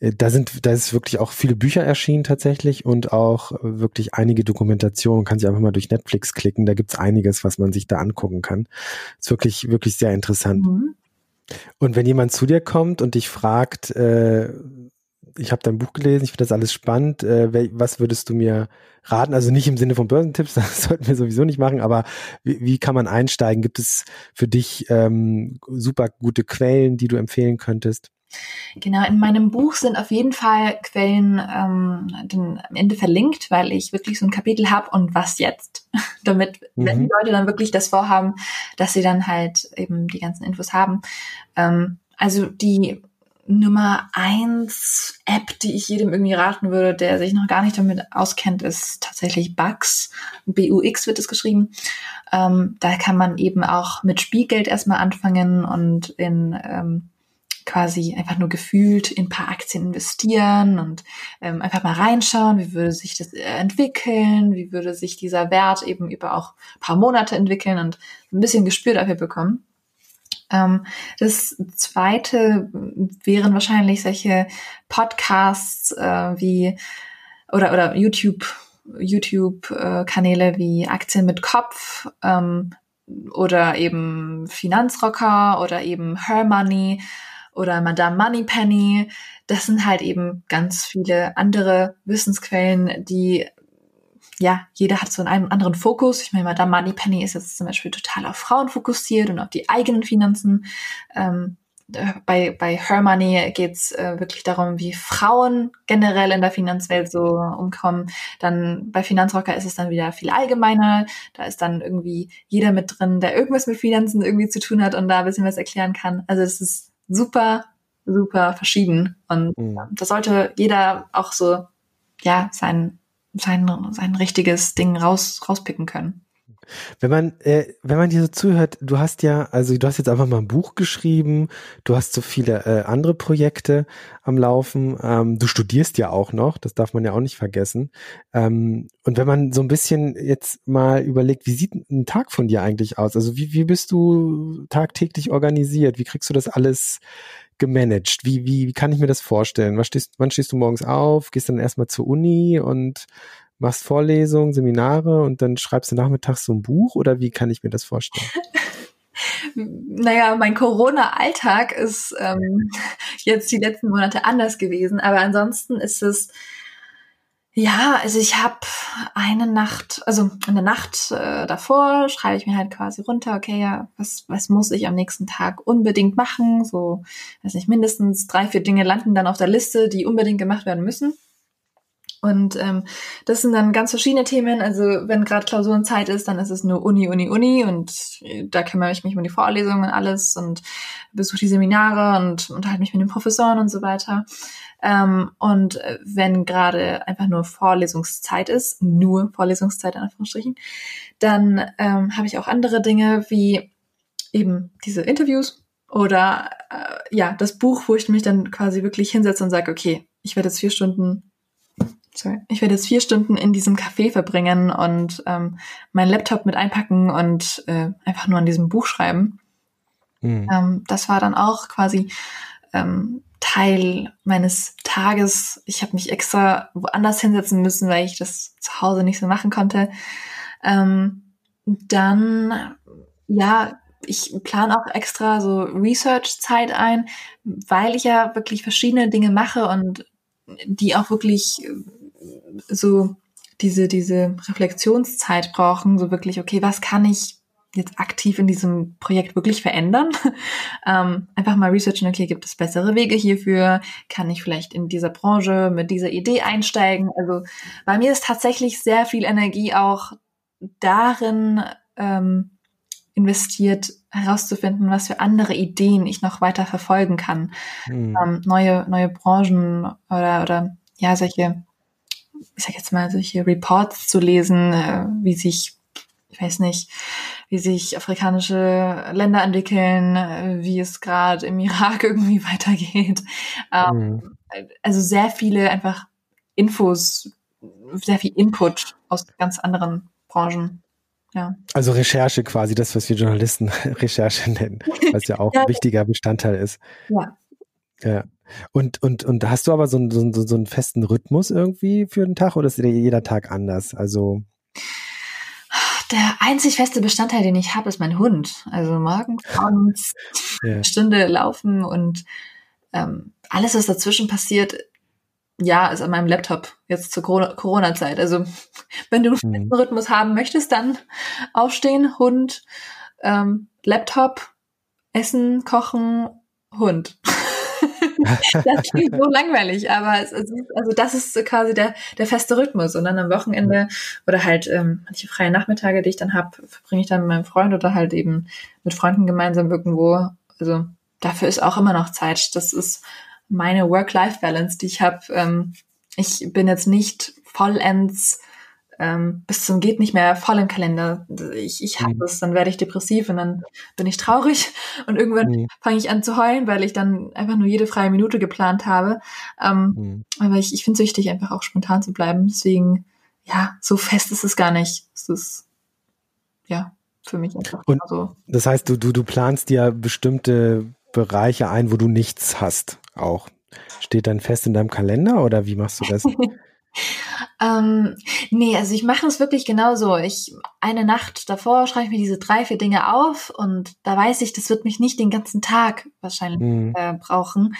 äh, da sind, da ist wirklich auch viele Bücher erschienen tatsächlich und auch äh, wirklich einige Dokumentationen. Man kann sich einfach mal durch Netflix klicken, da gibt's einiges, was man sich da angucken kann. Ist wirklich, wirklich sehr interessant. Mhm. Und wenn jemand zu dir kommt und dich fragt, äh, ich habe dein Buch gelesen, ich finde das alles spannend. Äh, was würdest du mir raten? Also nicht im Sinne von Börsentipps, das sollten wir sowieso nicht machen, aber wie, wie kann man einsteigen? Gibt es für dich ähm, super gute Quellen, die du empfehlen könntest? Genau, in meinem Buch sind auf jeden Fall Quellen ähm, den, am Ende verlinkt, weil ich wirklich so ein Kapitel habe und was jetzt, damit, mhm. wenn die Leute dann wirklich das vorhaben, dass sie dann halt eben die ganzen Infos haben. Ähm, also die Nummer eins App, die ich jedem irgendwie raten würde, der sich noch gar nicht damit auskennt, ist tatsächlich Bugs. B-U-X wird es geschrieben. Ähm, da kann man eben auch mit Spielgeld erstmal anfangen und in ähm, quasi einfach nur gefühlt in ein paar Aktien investieren und ähm, einfach mal reinschauen, wie würde sich das entwickeln, wie würde sich dieser Wert eben über auch paar Monate entwickeln und ein bisschen Gespür dafür bekommen. Ähm, das zweite wären wahrscheinlich solche Podcasts äh, wie oder oder YouTube YouTube äh, Kanäle wie Aktien mit Kopf ähm, oder eben Finanzrocker oder eben Her Money oder Madame Moneypenny. Das sind halt eben ganz viele andere Wissensquellen, die ja, jeder hat so einen anderen Fokus. Ich meine, Madame Moneypenny ist jetzt zum Beispiel total auf Frauen fokussiert und auf die eigenen Finanzen. Ähm, äh, bei, bei Her Money geht's äh, wirklich darum, wie Frauen generell in der Finanzwelt so umkommen. Dann bei Finanzrocker ist es dann wieder viel allgemeiner. Da ist dann irgendwie jeder mit drin, der irgendwas mit Finanzen irgendwie zu tun hat und da ein bisschen was erklären kann. Also es ist super, super verschieden. Und mhm. da sollte jeder auch so, ja, sein sein, sein richtiges Ding raus, rauspicken können. Wenn man, äh, wenn man dir so zuhört, du hast ja, also du hast jetzt einfach mal ein Buch geschrieben, du hast so viele äh, andere Projekte am Laufen, ähm, du studierst ja auch noch, das darf man ja auch nicht vergessen. Ähm, und wenn man so ein bisschen jetzt mal überlegt, wie sieht ein Tag von dir eigentlich aus? Also wie, wie bist du tagtäglich organisiert? Wie kriegst du das alles gemanagt? Wie, wie, wie kann ich mir das vorstellen? Wann stehst, wann stehst du morgens auf? Gehst dann erstmal zur Uni und machst Vorlesungen, Seminare und dann schreibst du nachmittags so ein Buch oder wie kann ich mir das vorstellen? naja, mein Corona-Alltag ist ähm, jetzt die letzten Monate anders gewesen, aber ansonsten ist es ja, also ich habe eine Nacht, also eine Nacht äh, davor schreibe ich mir halt quasi runter, okay, ja, was, was muss ich am nächsten Tag unbedingt machen? So, weiß nicht, mindestens drei, vier Dinge landen dann auf der Liste, die unbedingt gemacht werden müssen. Und ähm, das sind dann ganz verschiedene Themen. Also wenn gerade Klausurenzeit ist, dann ist es nur Uni, Uni, Uni und äh, da kümmere ich mich um die Vorlesungen und alles und besuche die Seminare und unterhalte mich mit den Professoren und so weiter. Ähm, und äh, wenn gerade einfach nur Vorlesungszeit ist, nur Vorlesungszeit in Anführungsstrichen, dann ähm, habe ich auch andere Dinge wie eben diese Interviews oder äh, ja, das Buch, wo ich mich dann quasi wirklich hinsetze und sage, okay, ich werde jetzt vier Stunden sorry, ich werde jetzt vier Stunden in diesem Café verbringen und ähm, meinen Laptop mit einpacken und äh, einfach nur an diesem Buch schreiben. Mhm. Ähm, das war dann auch quasi ähm, Teil meines Tages. Ich habe mich extra woanders hinsetzen müssen, weil ich das zu Hause nicht so machen konnte. Ähm, dann, ja, ich plane auch extra so Research-Zeit ein, weil ich ja wirklich verschiedene Dinge mache und die auch wirklich so diese, diese Reflexionszeit brauchen, so wirklich, okay, was kann ich jetzt aktiv in diesem Projekt wirklich verändern? ähm, einfach mal researchen, okay, gibt es bessere Wege hierfür? Kann ich vielleicht in dieser Branche mit dieser Idee einsteigen? Also bei mir ist tatsächlich sehr viel Energie auch darin ähm, investiert, herauszufinden, was für andere Ideen ich noch weiter verfolgen kann. Mhm. Ähm, neue, neue Branchen oder, oder ja, solche ich sag jetzt mal, solche Reports zu lesen, äh, wie sich, ich weiß nicht, wie sich afrikanische Länder entwickeln, äh, wie es gerade im Irak irgendwie weitergeht. Ähm, mhm. Also sehr viele einfach Infos, sehr viel Input aus ganz anderen Branchen. Ja. Also Recherche quasi, das, was wir Journalisten Recherche nennen, was ja auch ja. ein wichtiger Bestandteil ist. Ja. Ja. Und, und, und hast du aber so, so, so, so einen festen Rhythmus irgendwie für den Tag oder ist jeder Tag anders? Also. Der einzig feste Bestandteil, den ich habe, ist mein Hund. Also morgens, abends, ja. Stunde laufen und ähm, alles, was dazwischen passiert, ja, ist an meinem Laptop jetzt zur Corona-Zeit. Also wenn du einen mhm. festen Rhythmus haben möchtest, dann aufstehen, Hund, ähm, Laptop, Essen, Kochen, Hund. das klingt so langweilig, aber es, ist, also das ist quasi der, der feste Rhythmus. Und dann am Wochenende oder halt ähm, manche freie Nachmittage, die ich dann habe, verbringe ich dann mit meinem Freund oder halt eben mit Freunden gemeinsam irgendwo. Also dafür ist auch immer noch Zeit. Das ist meine Work-Life-Balance, die ich habe. Ähm, ich bin jetzt nicht vollends ähm, bis zum geht nicht mehr voll im Kalender. Ich, ich habe mhm. das, dann werde ich depressiv und dann bin ich traurig und irgendwann mhm. fange ich an zu heulen, weil ich dann einfach nur jede freie Minute geplant habe. Ähm, mhm. Aber ich, ich finde es wichtig, einfach auch spontan zu bleiben. Deswegen, ja, so fest ist es gar nicht. Es ist, ja, für mich einfach und so. Das heißt, du, du, du planst dir bestimmte Bereiche ein, wo du nichts hast, auch. Steht dann fest in deinem Kalender oder wie machst du das? Ähm, nee, also ich mache es wirklich genauso. Ich eine Nacht davor schreibe ich mir diese drei, vier Dinge auf und da weiß ich, das wird mich nicht den ganzen Tag wahrscheinlich mhm. äh, brauchen.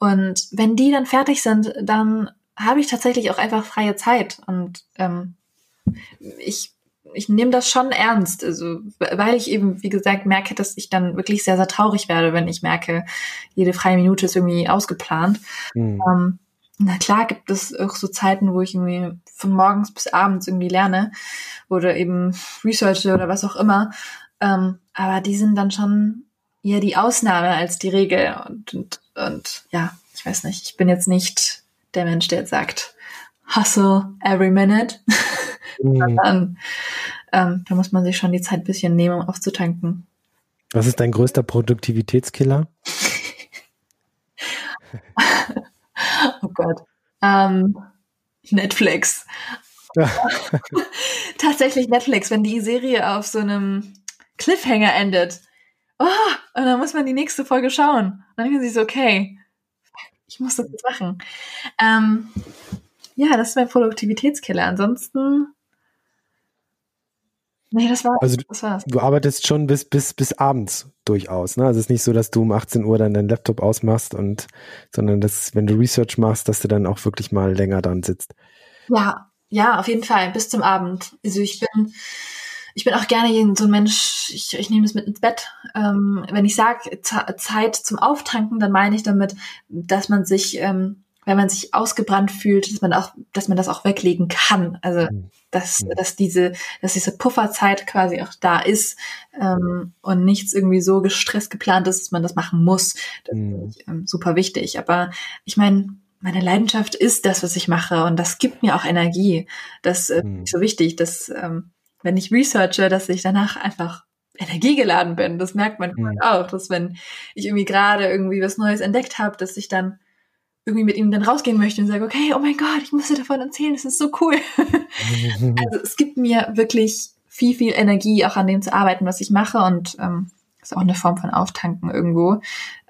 Und wenn die dann fertig sind, dann habe ich tatsächlich auch einfach freie Zeit und ähm, ich ich nehme das schon ernst, also weil ich eben, wie gesagt, merke, dass ich dann wirklich sehr, sehr traurig werde, wenn ich merke, jede freie Minute ist irgendwie ausgeplant. Mhm. Ähm, na klar gibt es auch so Zeiten, wo ich irgendwie von morgens bis abends irgendwie lerne oder eben researche oder was auch immer. Ähm, aber die sind dann schon eher die Ausnahme als die Regel. Und, und, und ja, ich weiß nicht, ich bin jetzt nicht der Mensch, der jetzt sagt, hustle every minute, mhm. sondern ähm, da muss man sich schon die Zeit ein bisschen nehmen, um aufzutanken. Was ist dein größter Produktivitätskiller? oh Gott. Ähm, Netflix. Tatsächlich Netflix, wenn die Serie auf so einem Cliffhanger endet. Oh, und dann muss man die nächste Folge schauen. Und dann denken sie so, okay, ich muss das jetzt machen. Ähm, ja, das ist mein Produktivitätskiller. Ansonsten Nee, das war also das war's. du arbeitest schon bis bis bis abends durchaus, ne? Also es ist nicht so, dass du um 18 Uhr dann deinen Laptop ausmachst und sondern dass wenn du Research machst, dass du dann auch wirklich mal länger dran sitzt. Ja, ja, auf jeden Fall bis zum Abend. Also ich bin ich bin auch gerne so ein Mensch, ich, ich nehme das mit ins Bett. Ähm, wenn ich sage Zeit zum Auftanken, dann meine ich damit, dass man sich ähm, wenn man sich ausgebrannt fühlt, dass man auch, dass man das auch weglegen kann. Also mhm. dass, mhm. dass diese, dass diese Pufferzeit quasi auch da ist ähm, und nichts irgendwie so gestresst geplant ist, dass man das machen muss. Das mhm. ist ähm, super wichtig. Aber ich meine, meine Leidenschaft ist das, was ich mache und das gibt mir auch Energie. Das äh, mhm. ist so wichtig, dass ähm, wenn ich researche, dass ich danach einfach energiegeladen bin. Das merkt man mhm. auch, dass wenn ich irgendwie gerade irgendwie was Neues entdeckt habe, dass ich dann irgendwie mit ihm dann rausgehen möchte und sage, okay, oh mein Gott, ich muss dir davon erzählen, das ist so cool. also es gibt mir wirklich viel, viel Energie, auch an dem zu arbeiten, was ich mache und ähm, ist auch eine Form von Auftanken irgendwo.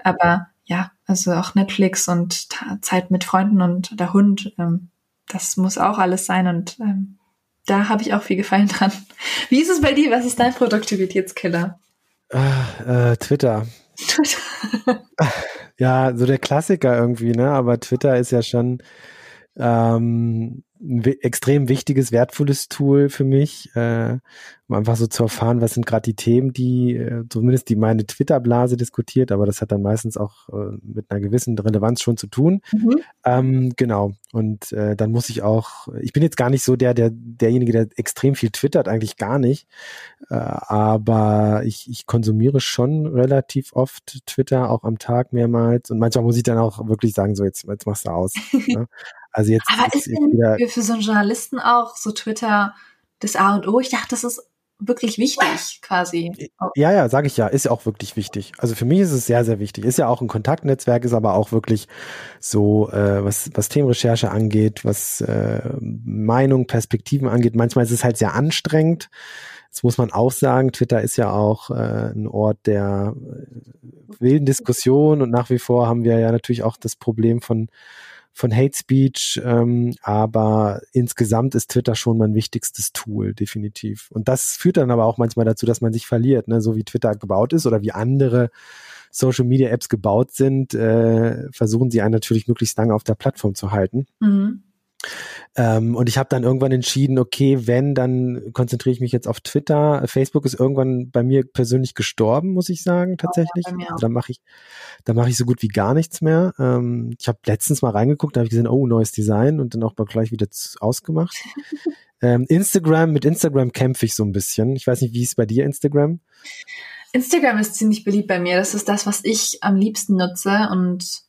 Aber ja, also auch Netflix und Zeit mit Freunden und der Hund, ähm, das muss auch alles sein und ähm, da habe ich auch viel Gefallen dran. Wie ist es bei dir? Was ist dein Produktivitätskiller? Äh, äh, Twitter. Twitter. Ja, so der Klassiker irgendwie, ne? Aber Twitter ist ja schon ähm, ein extrem wichtiges, wertvolles Tool für mich, äh, um einfach so zu erfahren, was sind gerade die Themen, die äh, zumindest die meine Twitter-Blase diskutiert, aber das hat dann meistens auch äh, mit einer gewissen Relevanz schon zu tun. Mhm. Ähm, genau. Und äh, dann muss ich auch, ich bin jetzt gar nicht so der, der derjenige, der extrem viel twittert, eigentlich gar nicht. Äh, aber ich, ich konsumiere schon relativ oft Twitter, auch am Tag mehrmals. Und manchmal muss ich dann auch wirklich sagen, so jetzt, jetzt machst du aus. ne? Also jetzt. Aber ist, ist denn wieder, für so einen Journalisten auch so Twitter das A und O? Ich dachte, das ist wirklich wichtig, quasi. Ja, ja, sage ich ja, ist ja auch wirklich wichtig. Also für mich ist es sehr, sehr wichtig. Ist ja auch ein Kontaktnetzwerk, ist aber auch wirklich so, äh, was, was Themenrecherche angeht, was äh, Meinung, Perspektiven angeht. Manchmal ist es halt sehr anstrengend. Das muss man auch sagen. Twitter ist ja auch äh, ein Ort der äh, wilden Diskussion und nach wie vor haben wir ja natürlich auch das Problem von von Hate Speech, ähm, aber insgesamt ist Twitter schon mein wichtigstes Tool, definitiv. Und das führt dann aber auch manchmal dazu, dass man sich verliert, ne? so wie Twitter gebaut ist oder wie andere Social Media Apps gebaut sind, äh, versuchen sie einen natürlich möglichst lange auf der Plattform zu halten. Mhm. Ähm, und ich habe dann irgendwann entschieden, okay, wenn, dann konzentriere ich mich jetzt auf Twitter. Facebook ist irgendwann bei mir persönlich gestorben, muss ich sagen, tatsächlich. Ja, also da mache ich, da mache ich so gut wie gar nichts mehr. Ähm, ich habe letztens mal reingeguckt, da habe ich gesehen, oh, neues Design und dann auch mal gleich wieder ausgemacht. ähm, Instagram, mit Instagram kämpfe ich so ein bisschen. Ich weiß nicht, wie ist bei dir Instagram? Instagram ist ziemlich beliebt bei mir. Das ist das, was ich am liebsten nutze und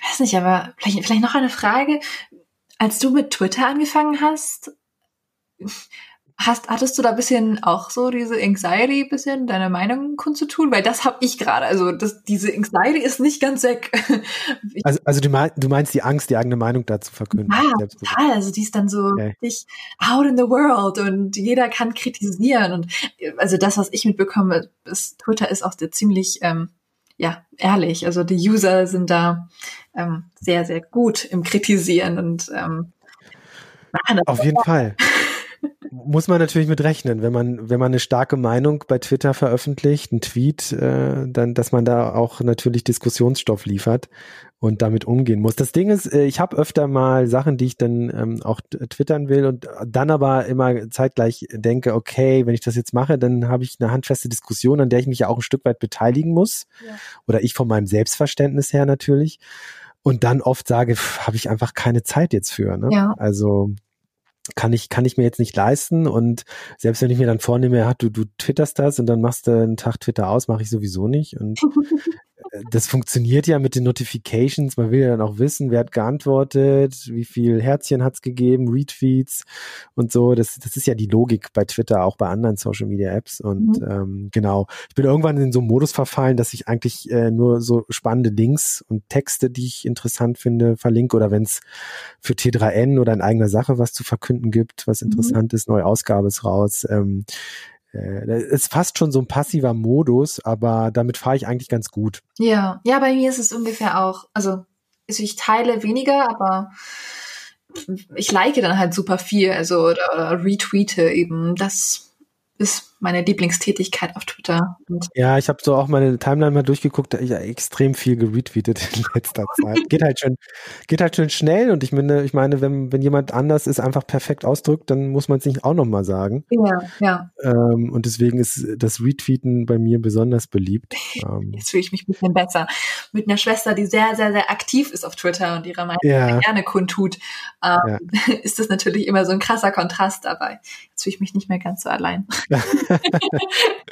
ich weiß nicht, aber vielleicht, vielleicht noch eine Frage. Als du mit Twitter angefangen hast, hast hattest du da bisschen auch so diese Anxiety, bisschen deine Meinung kundzutun? Weil das habe ich gerade. Also das, diese Anxiety ist nicht ganz weg. also, also du, meinst, du meinst die Angst, die eigene Meinung dazu verkünden. Ja, total. Also die ist dann so okay. richtig out in the world und jeder kann kritisieren. Und also das, was ich mitbekomme, ist, Twitter ist auch ziemlich ähm, ja, ehrlich. Also die User sind da ähm, sehr, sehr gut im Kritisieren und ähm, Auf jeden Fall. Muss man natürlich mit rechnen, wenn man, wenn man eine starke Meinung bei Twitter veröffentlicht, ein Tweet, äh, dann, dass man da auch natürlich Diskussionsstoff liefert und damit umgehen muss. Das Ding ist, äh, ich habe öfter mal Sachen, die ich dann ähm, auch twittern will und dann aber immer zeitgleich denke, okay, wenn ich das jetzt mache, dann habe ich eine handfeste Diskussion, an der ich mich ja auch ein Stück weit beteiligen muss. Ja. Oder ich von meinem Selbstverständnis her natürlich. Und dann oft sage, habe ich einfach keine Zeit jetzt für. Ne? Ja. Also kann ich, kann ich mir jetzt nicht leisten. Und selbst wenn ich mir dann vornehme, ja, du, du twitterst das und dann machst du einen Tag Twitter aus, mache ich sowieso nicht. Und das funktioniert ja mit den Notifications. Man will ja dann auch wissen, wer hat geantwortet, wie viel Herzchen hat's gegeben, Retweets und so. Das, das ist ja die Logik bei Twitter, auch bei anderen Social Media Apps. Und mhm. ähm, genau, ich bin irgendwann in so einen Modus verfallen, dass ich eigentlich äh, nur so spannende Links und Texte, die ich interessant finde, verlinke. Oder wenn es für T3N oder in eigener Sache was zu verkünden gibt, was mhm. interessant mhm. ist, neue Ausgabe ist raus. Ähm, äh, ist fast schon so ein passiver Modus, aber damit fahre ich eigentlich ganz gut. Ja, ja, bei mir ist es ungefähr auch, also, also ich teile weniger, aber ich like dann halt super viel, also oder, oder retweete eben. Das ist meine Lieblingstätigkeit auf Twitter. Und ja, ich habe so auch meine Timeline mal durchgeguckt, da ich ja extrem viel geretweetet in letzter Zeit. geht halt schon, geht halt schon schnell und ich meine, ich meine, wenn, wenn jemand anders es einfach perfekt ausdrückt, dann muss man es nicht auch nochmal sagen. Ja, ja. Ähm, und deswegen ist das Retweeten bei mir besonders beliebt. Ähm, Jetzt fühle ich mich ein bisschen besser. Mit einer Schwester, die sehr, sehr, sehr aktiv ist auf Twitter und ihre Meinung ja. gerne kundtut, ähm, ja. ist das natürlich immer so ein krasser Kontrast dabei. Jetzt fühle ich mich nicht mehr ganz so allein. ハハハハ!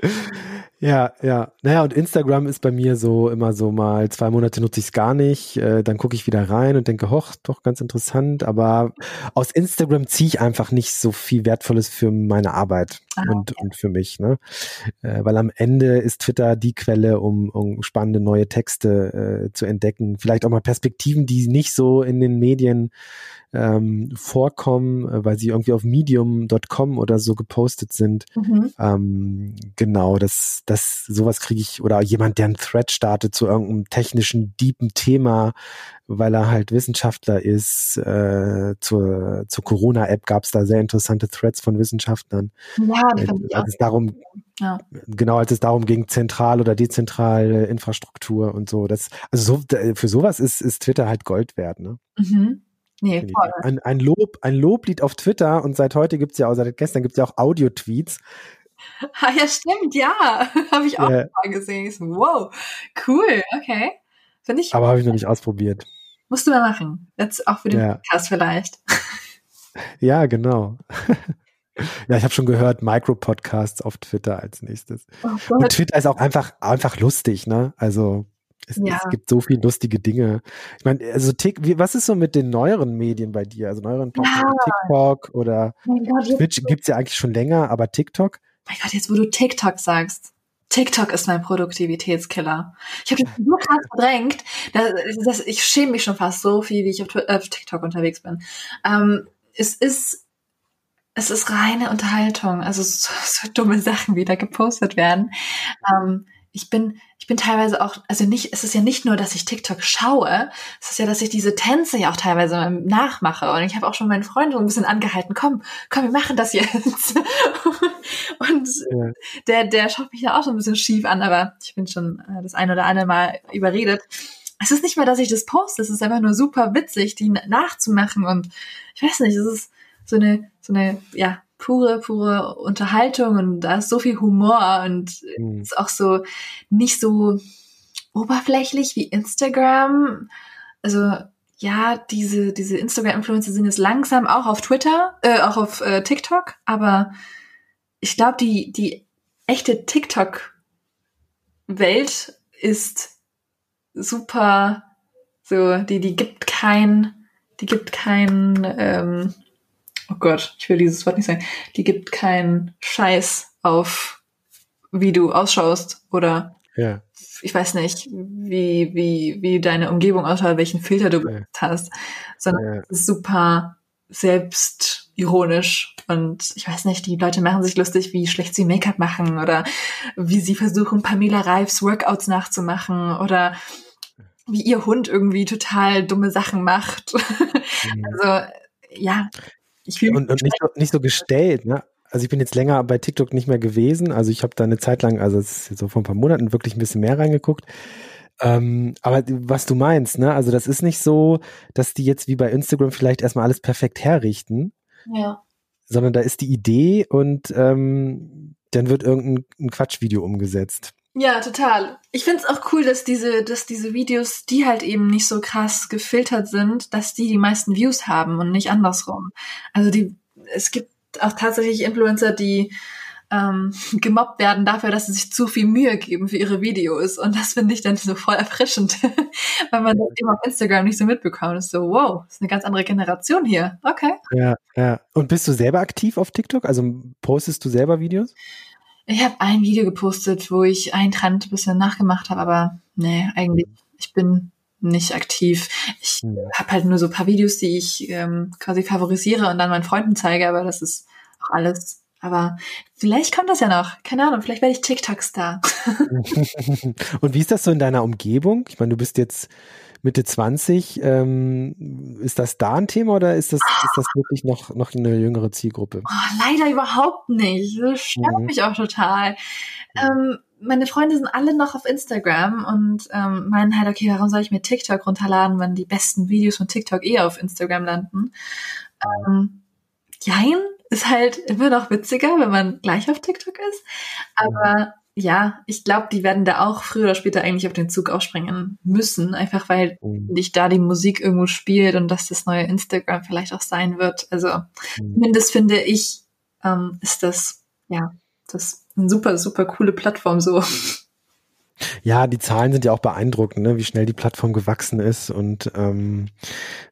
Ja, ja. Naja, und Instagram ist bei mir so immer so mal zwei Monate nutze ich es gar nicht, äh, dann gucke ich wieder rein und denke, hoch, doch ganz interessant. Aber aus Instagram ziehe ich einfach nicht so viel Wertvolles für meine Arbeit ah, und, okay. und für mich, ne? Äh, weil am Ende ist Twitter die Quelle, um, um spannende neue Texte äh, zu entdecken. Vielleicht auch mal Perspektiven, die nicht so in den Medien ähm, vorkommen, äh, weil sie irgendwie auf medium.com oder so gepostet sind. Mhm. Ähm, genau, das, das, sowas kriege ich, oder jemand, der einen Thread startet zu irgendeinem technischen, deepen Thema, weil er halt Wissenschaftler ist. Äh, zur, zur Corona-App gab es da sehr interessante Threads von Wissenschaftlern. Ja, äh, als es darum, ja. genau, als es darum ging, zentral oder dezentrale Infrastruktur und so. Das, also so, für sowas ist, ist Twitter halt Gold wert, ne? Mhm. Nee. Ein, ein, Lob, ein Loblied auf Twitter und seit heute gibt's ja auch, seit gestern gibt's ja auch Audio-Tweets. Ah, ja, stimmt, ja. habe ich auch ja. mal gesehen. Ich so, wow, cool, okay. Finde ich. Aber habe ich noch nicht ausprobiert. Musst du mal machen. Jetzt auch für den ja. Podcast vielleicht. Ja, genau. Ja, ich habe schon gehört, Micro-Podcasts auf Twitter als nächstes. Oh und Twitter ist auch einfach, einfach lustig, ne? Also es, ja. es, gibt so viele lustige Dinge. Ich meine, also Tick, wie, was ist so mit den neueren Medien bei dir? Also neueren ja. TikTok oder Gott, Twitch gibt's ja eigentlich schon länger, aber TikTok? Mein Gott, jetzt wo du TikTok sagst. TikTok ist mein Produktivitätskiller. Ich habe das so krass verdrängt, dass, dass, ich schäme mich schon fast so viel, wie ich auf, auf TikTok unterwegs bin. Ähm, es ist es ist reine Unterhaltung, also so, so dumme Sachen, wie da gepostet werden. Ähm, ich bin, ich bin teilweise auch, also nicht, es ist ja nicht nur, dass ich TikTok schaue, es ist ja, dass ich diese Tänze ja auch teilweise nachmache. Und ich habe auch schon meinen Freund so ein bisschen angehalten, komm, komm, wir machen das jetzt. und ja. der, der schaut mich ja auch schon ein bisschen schief an, aber ich bin schon äh, das ein oder andere Mal überredet. Es ist nicht mehr, dass ich das poste, es ist einfach nur super witzig, die nachzumachen. Und ich weiß nicht, es ist so eine, so eine, ja, pure, pure Unterhaltung und da ist so viel Humor und mhm. ist auch so nicht so oberflächlich wie Instagram. Also ja, diese, diese Instagram-Influencer sind jetzt langsam auch auf Twitter, äh, auch auf äh, TikTok, aber ich glaube, die, die echte TikTok-Welt ist super, so, die, die gibt kein, die gibt kein, ähm, oh Gott, ich will dieses Wort nicht sagen, die gibt keinen Scheiß auf, wie du ausschaust oder ja. ich weiß nicht, wie, wie, wie deine Umgebung ausschaut, welchen Filter du ja. hast, sondern ja. super selbstironisch und ich weiß nicht, die Leute machen sich lustig, wie schlecht sie Make-up machen oder wie sie versuchen, Pamela Reifs Workouts nachzumachen oder wie ihr Hund irgendwie total dumme Sachen macht. Mhm. also ja, ich und, und nicht, so, nicht so gestellt, ne? Also ich bin jetzt länger bei TikTok nicht mehr gewesen. Also ich habe da eine Zeit lang, also es ist jetzt so vor ein paar Monaten wirklich ein bisschen mehr reingeguckt. Ähm, aber was du meinst, ne? Also das ist nicht so, dass die jetzt wie bei Instagram vielleicht erstmal alles perfekt herrichten. Ja. Sondern da ist die Idee und ähm, dann wird irgendein Quatschvideo umgesetzt. Ja, total. Ich find's auch cool, dass diese, dass diese Videos, die halt eben nicht so krass gefiltert sind, dass die die meisten Views haben und nicht andersrum. Also die, es gibt auch tatsächlich Influencer, die ähm, gemobbt werden dafür, dass sie sich zu viel Mühe geben für ihre Videos. Und das finde ich dann so voll erfrischend, weil man das eben auf Instagram nicht so mitbekommt. Das ist so, wow, ist eine ganz andere Generation hier. Okay. Ja, ja. Und bist du selber aktiv auf TikTok? Also postest du selber Videos? Ich habe ein Video gepostet, wo ich einen Trend ein bisschen nachgemacht habe, aber nee, eigentlich, ich bin nicht aktiv. Ich hm. habe halt nur so ein paar Videos, die ich ähm, quasi favorisiere und dann meinen Freunden zeige, aber das ist auch alles aber vielleicht kommt das ja noch. Keine Ahnung, vielleicht werde ich TikTok-Star. Und wie ist das so in deiner Umgebung? Ich meine, du bist jetzt Mitte 20. Ähm, ist das da ein Thema oder ist das, ist das wirklich noch, noch eine jüngere Zielgruppe? Oh, leider überhaupt nicht. Das stört mhm. mich auch total. Ähm, meine Freunde sind alle noch auf Instagram und ähm, meinen halt, okay, warum soll ich mir TikTok runterladen, wenn die besten Videos von TikTok eh auf Instagram landen? Ähm, jein, ist halt immer noch witziger, wenn man gleich auf TikTok ist. Aber ja, ich glaube, die werden da auch früher oder später eigentlich auf den Zug aufspringen müssen, einfach weil mhm. nicht da die Musik irgendwo spielt und dass das neue Instagram vielleicht auch sein wird. Also mhm. zumindest finde ich, ähm, ist das, ja, das eine super, super coole Plattform so. Ja, die Zahlen sind ja auch beeindruckend, ne? wie schnell die Plattform gewachsen ist und ähm,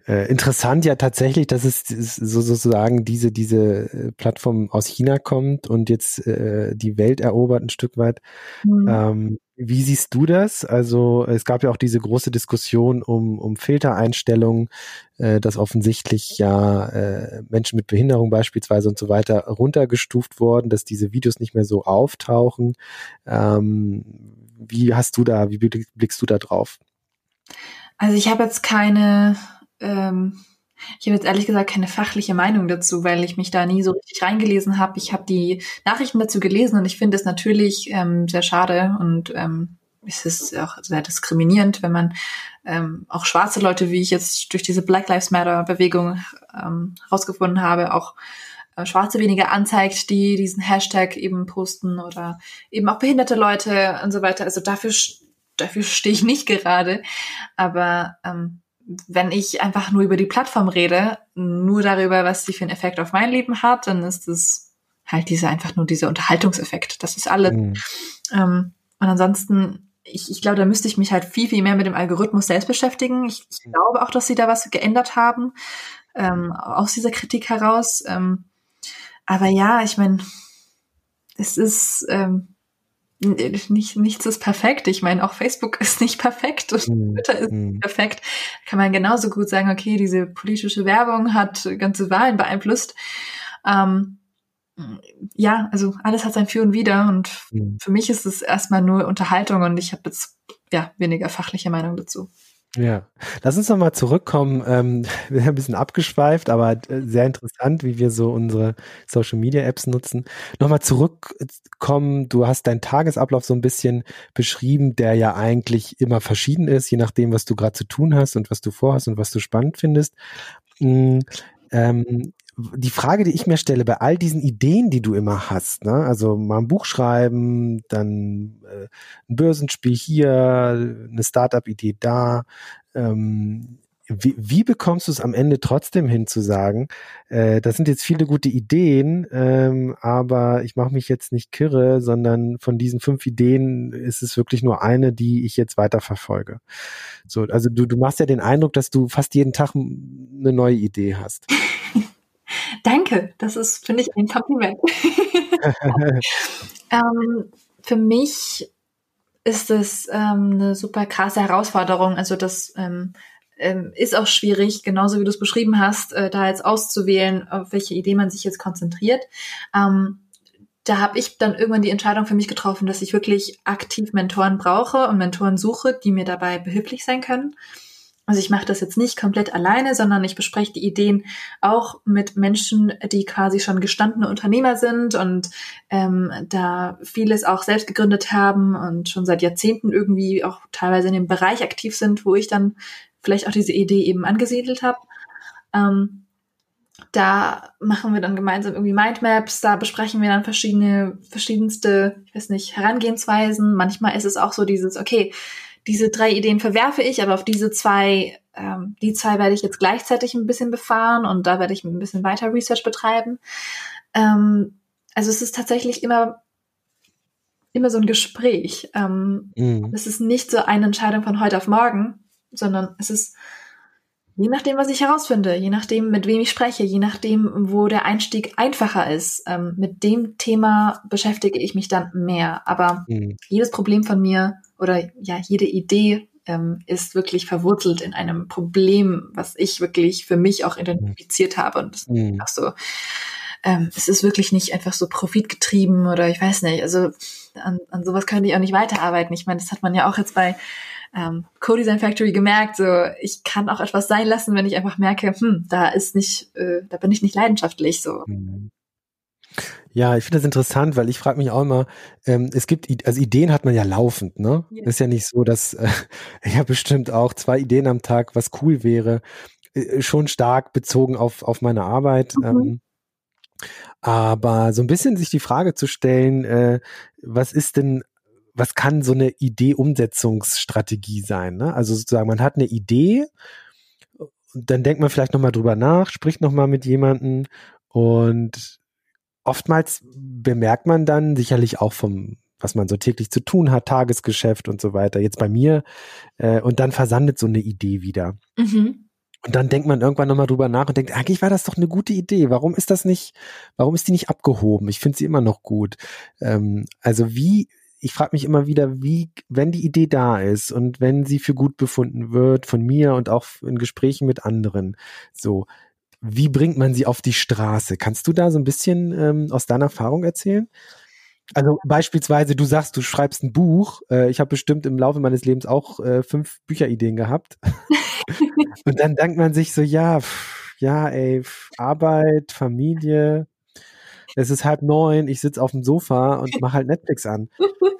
äh, interessant ja tatsächlich, dass es so sozusagen diese diese äh, Plattform aus China kommt und jetzt äh, die Welt erobert ein Stück weit. Mhm. Ähm, wie siehst du das? Also es gab ja auch diese große Diskussion um, um Filtereinstellungen, äh, dass offensichtlich ja äh, Menschen mit Behinderung beispielsweise und so weiter runtergestuft wurden, dass diese Videos nicht mehr so auftauchen. Ähm, wie hast du da, wie blickst du da drauf? Also ich habe jetzt keine, ähm, ich habe jetzt ehrlich gesagt keine fachliche Meinung dazu, weil ich mich da nie so richtig reingelesen habe. Ich habe die Nachrichten dazu gelesen und ich finde es natürlich ähm, sehr schade und ähm, es ist auch sehr diskriminierend, wenn man ähm, auch schwarze Leute, wie ich jetzt durch diese Black Lives Matter Bewegung ähm, habe, auch äh, Schwarze weniger anzeigt, die diesen Hashtag eben posten oder eben auch behinderte Leute und so weiter. Also dafür, dafür stehe ich nicht gerade. Aber ähm, wenn ich einfach nur über die Plattform rede, nur darüber, was sie für einen Effekt auf mein Leben hat, dann ist es halt diese einfach nur dieser Unterhaltungseffekt. Das ist alles. Mhm. Ähm, und ansonsten, ich, ich glaube, da müsste ich mich halt viel, viel mehr mit dem Algorithmus selbst beschäftigen. Ich, ich mhm. glaube auch, dass sie da was geändert haben, ähm, aus dieser Kritik heraus. Ähm, aber ja, ich meine, es ist ähm, nicht, nichts ist perfekt. Ich meine, auch Facebook ist nicht perfekt und mm. Twitter ist nicht perfekt. Kann man genauso gut sagen, okay, diese politische Werbung hat ganze Wahlen beeinflusst. Ähm, ja, also alles hat sein Für und Wider und mm. für mich ist es erstmal nur Unterhaltung und ich habe jetzt ja weniger fachliche Meinung dazu. Ja, lass uns nochmal zurückkommen. Ähm, wir sind ein bisschen abgeschweift, aber äh, sehr interessant, wie wir so unsere Social Media Apps nutzen. Nochmal zurückkommen. Du hast deinen Tagesablauf so ein bisschen beschrieben, der ja eigentlich immer verschieden ist, je nachdem, was du gerade zu tun hast und was du vorhast und was du spannend findest. Mhm. Ähm, die Frage, die ich mir stelle, bei all diesen Ideen, die du immer hast, ne? also mal ein Buch schreiben, dann äh, ein Börsenspiel hier, eine Startup-Idee da, ähm, wie, wie bekommst du es am Ende trotzdem hin zu sagen, äh, das sind jetzt viele gute Ideen, ähm, aber ich mache mich jetzt nicht kirre, sondern von diesen fünf Ideen ist es wirklich nur eine, die ich jetzt weiter verfolge. So, also du, du machst ja den Eindruck, dass du fast jeden Tag eine neue Idee hast. Danke, das ist, finde ich, ein Kompliment. ähm, für mich ist es ähm, eine super krasse Herausforderung. Also das ähm, ähm, ist auch schwierig, genauso wie du es beschrieben hast, äh, da jetzt auszuwählen, auf welche Idee man sich jetzt konzentriert. Ähm, da habe ich dann irgendwann die Entscheidung für mich getroffen, dass ich wirklich aktiv Mentoren brauche und Mentoren suche, die mir dabei behilflich sein können. Also ich mache das jetzt nicht komplett alleine, sondern ich bespreche die Ideen auch mit Menschen, die quasi schon gestandene Unternehmer sind und ähm, da vieles auch selbst gegründet haben und schon seit Jahrzehnten irgendwie auch teilweise in dem Bereich aktiv sind, wo ich dann vielleicht auch diese Idee eben angesiedelt habe. Ähm, da machen wir dann gemeinsam irgendwie Mindmaps, da besprechen wir dann verschiedene, verschiedenste, ich weiß nicht, Herangehensweisen. Manchmal ist es auch so dieses, okay, diese drei Ideen verwerfe ich, aber auf diese zwei, ähm, die zwei werde ich jetzt gleichzeitig ein bisschen befahren und da werde ich ein bisschen weiter Research betreiben. Ähm, also es ist tatsächlich immer immer so ein Gespräch. Ähm, mhm. Es ist nicht so eine Entscheidung von heute auf morgen, sondern es ist je nachdem, was ich herausfinde, je nachdem, mit wem ich spreche, je nachdem, wo der Einstieg einfacher ist. Ähm, mit dem Thema beschäftige ich mich dann mehr. Aber mhm. jedes Problem von mir oder ja, jede Idee ähm, ist wirklich verwurzelt in einem Problem, was ich wirklich für mich auch identifiziert habe. Und das mhm. ist auch so, ähm, es ist wirklich nicht einfach so profitgetrieben oder ich weiß nicht. Also an, an sowas könnte ich auch nicht weiterarbeiten. Ich meine, das hat man ja auch jetzt bei ähm, Co-Design Factory gemerkt, so ich kann auch etwas sein lassen, wenn ich einfach merke, hm, da ist nicht, äh, da bin ich nicht leidenschaftlich so. Mhm. Ja, ich finde das interessant, weil ich frage mich auch immer, ähm, es gibt, also Ideen hat man ja laufend, ne? Ja. Ist ja nicht so, dass äh, habe bestimmt auch zwei Ideen am Tag, was cool wäre, äh, schon stark bezogen auf, auf meine Arbeit. Mhm. Ähm, aber so ein bisschen sich die Frage zu stellen, äh, was ist denn, was kann so eine Idee-Umsetzungsstrategie sein? Ne? Also sozusagen, man hat eine Idee, dann denkt man vielleicht nochmal drüber nach, spricht nochmal mit jemandem und oftmals bemerkt man dann sicherlich auch vom was man so täglich zu tun hat, Tagesgeschäft und so weiter. Jetzt bei mir äh, und dann versandet so eine Idee wieder. Mhm. Und dann denkt man irgendwann nochmal drüber nach und denkt, eigentlich war das doch eine gute Idee. Warum ist das nicht, warum ist die nicht abgehoben? Ich finde sie immer noch gut. Ähm, also wie, ich frage mich immer wieder, wie, wenn die Idee da ist und wenn sie für gut befunden wird von mir und auch in Gesprächen mit anderen, so, wie bringt man sie auf die Straße? Kannst du da so ein bisschen ähm, aus deiner Erfahrung erzählen? Also beispielsweise, du sagst, du schreibst ein Buch. Äh, ich habe bestimmt im Laufe meines Lebens auch äh, fünf Bücherideen gehabt. Und dann denkt man sich so, ja, pff, ja, ey, pff, Arbeit, Familie. Es ist halb neun, ich sitze auf dem Sofa und mache halt Netflix an.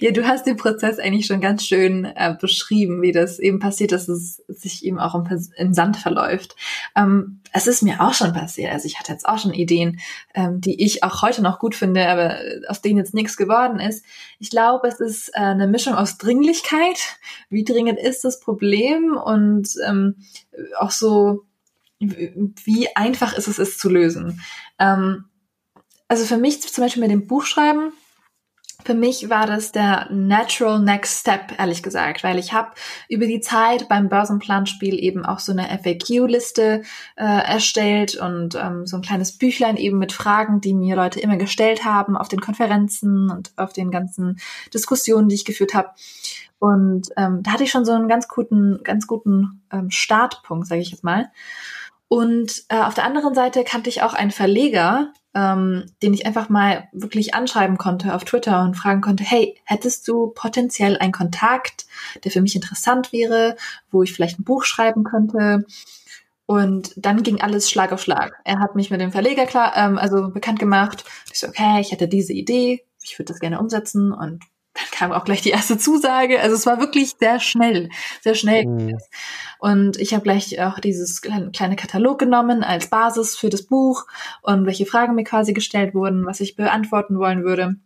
Ja, du hast den Prozess eigentlich schon ganz schön äh, beschrieben, wie das eben passiert, dass es sich eben auch im, im Sand verläuft. Ähm, es ist mir auch schon passiert. Also ich hatte jetzt auch schon Ideen, ähm, die ich auch heute noch gut finde, aber aus denen jetzt nichts geworden ist. Ich glaube, es ist äh, eine Mischung aus Dringlichkeit. Wie dringend ist das Problem und ähm, auch so, wie einfach ist es, es zu lösen. Ähm, also für mich zum Beispiel mit dem Buchschreiben, für mich war das der natural next step, ehrlich gesagt, weil ich habe über die Zeit beim Börsenplanspiel eben auch so eine FAQ-Liste äh, erstellt und ähm, so ein kleines Büchlein eben mit Fragen, die mir Leute immer gestellt haben auf den Konferenzen und auf den ganzen Diskussionen, die ich geführt habe. Und ähm, da hatte ich schon so einen ganz guten, ganz guten ähm, Startpunkt, sage ich jetzt mal. Und äh, auf der anderen Seite kannte ich auch einen Verleger, ähm, den ich einfach mal wirklich anschreiben konnte auf Twitter und fragen konnte, hey, hättest du potenziell einen Kontakt, der für mich interessant wäre, wo ich vielleicht ein Buch schreiben könnte? Und dann ging alles Schlag auf Schlag. Er hat mich mit dem Verleger klar, ähm, also bekannt gemacht. Ich so, okay, ich hätte diese Idee, ich würde das gerne umsetzen und dann kam auch gleich die erste Zusage. Also es war wirklich sehr schnell, sehr schnell. Mhm. Und ich habe gleich auch dieses kleine Katalog genommen als Basis für das Buch und welche Fragen mir quasi gestellt wurden, was ich beantworten wollen würde.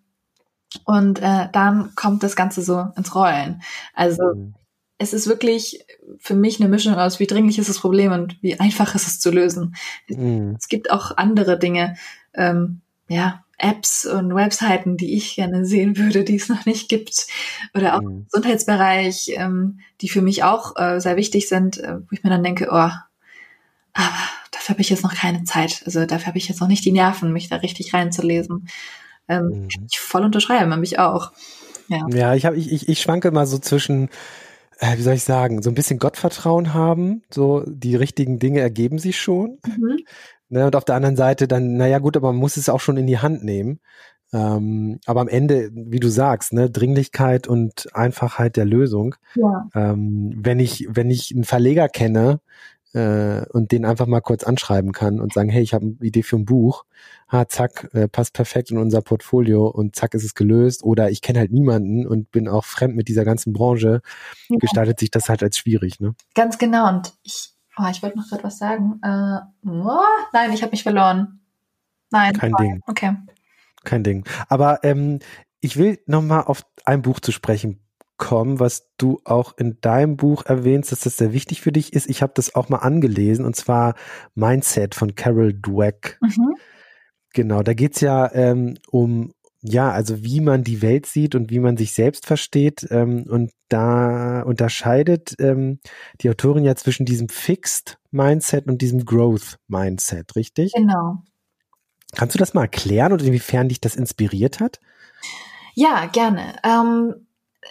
Und äh, dann kommt das Ganze so ins Rollen. Also mhm. es ist wirklich für mich eine Mischung aus, wie dringlich ist das Problem und wie einfach ist es zu lösen. Mhm. Es gibt auch andere Dinge, ähm, ja, Apps und Webseiten, die ich gerne sehen würde, die es noch nicht gibt. Oder auch mhm. im Gesundheitsbereich, ähm, die für mich auch äh, sehr wichtig sind, äh, wo ich mir dann denke, oh, aber dafür habe ich jetzt noch keine Zeit. Also dafür habe ich jetzt noch nicht die Nerven, mich da richtig reinzulesen. Ähm, mhm. Ich voll unterschreiben, mich auch. Ja, ja ich, hab, ich, ich, ich schwanke mal so zwischen äh, wie soll ich sagen, so ein bisschen Gottvertrauen haben, so die richtigen Dinge ergeben sich schon. Mhm. Ne, und auf der anderen Seite dann, naja gut, aber man muss es auch schon in die Hand nehmen. Ähm, aber am Ende, wie du sagst, ne, Dringlichkeit und Einfachheit der Lösung. Ja. Ähm, wenn ich, wenn ich einen Verleger kenne äh, und den einfach mal kurz anschreiben kann und sagen, hey, ich habe eine Idee für ein Buch, ha, zack, äh, passt perfekt in unser Portfolio und zack ist es gelöst. Oder ich kenne halt niemanden und bin auch fremd mit dieser ganzen Branche, ja. gestaltet sich das halt als schwierig. Ne? Ganz genau. Und ich Oh, ich wollte noch gerade was sagen. Äh, oh, nein, ich habe mich verloren. Nein. Kein oh, Ding. Okay. Kein Ding. Aber ähm, ich will nochmal auf ein Buch zu sprechen kommen, was du auch in deinem Buch erwähnst, dass das sehr wichtig für dich ist. Ich habe das auch mal angelesen und zwar Mindset von Carol Dweck. Mhm. Genau, da geht's ja ähm, um, ja, also wie man die Welt sieht und wie man sich selbst versteht. Ähm, und da unterscheidet ähm, die Autorin ja zwischen diesem Fixed Mindset und diesem Growth Mindset, richtig? Genau. Kannst du das mal erklären und inwiefern dich das inspiriert hat? Ja, gerne. Ähm,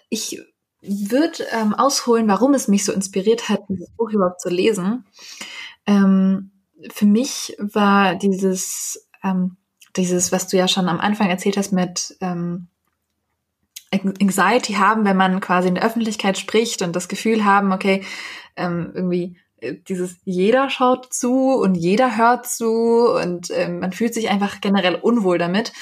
ich würde ähm, ausholen, warum es mich so inspiriert hat, dieses Buch überhaupt zu lesen. Ähm, für mich war dieses, ähm, dieses, was du ja schon am Anfang erzählt hast mit ähm, Anxiety haben, wenn man quasi in der Öffentlichkeit spricht und das Gefühl haben, okay, ähm, irgendwie äh, dieses jeder schaut zu und jeder hört zu und ähm, man fühlt sich einfach generell unwohl damit,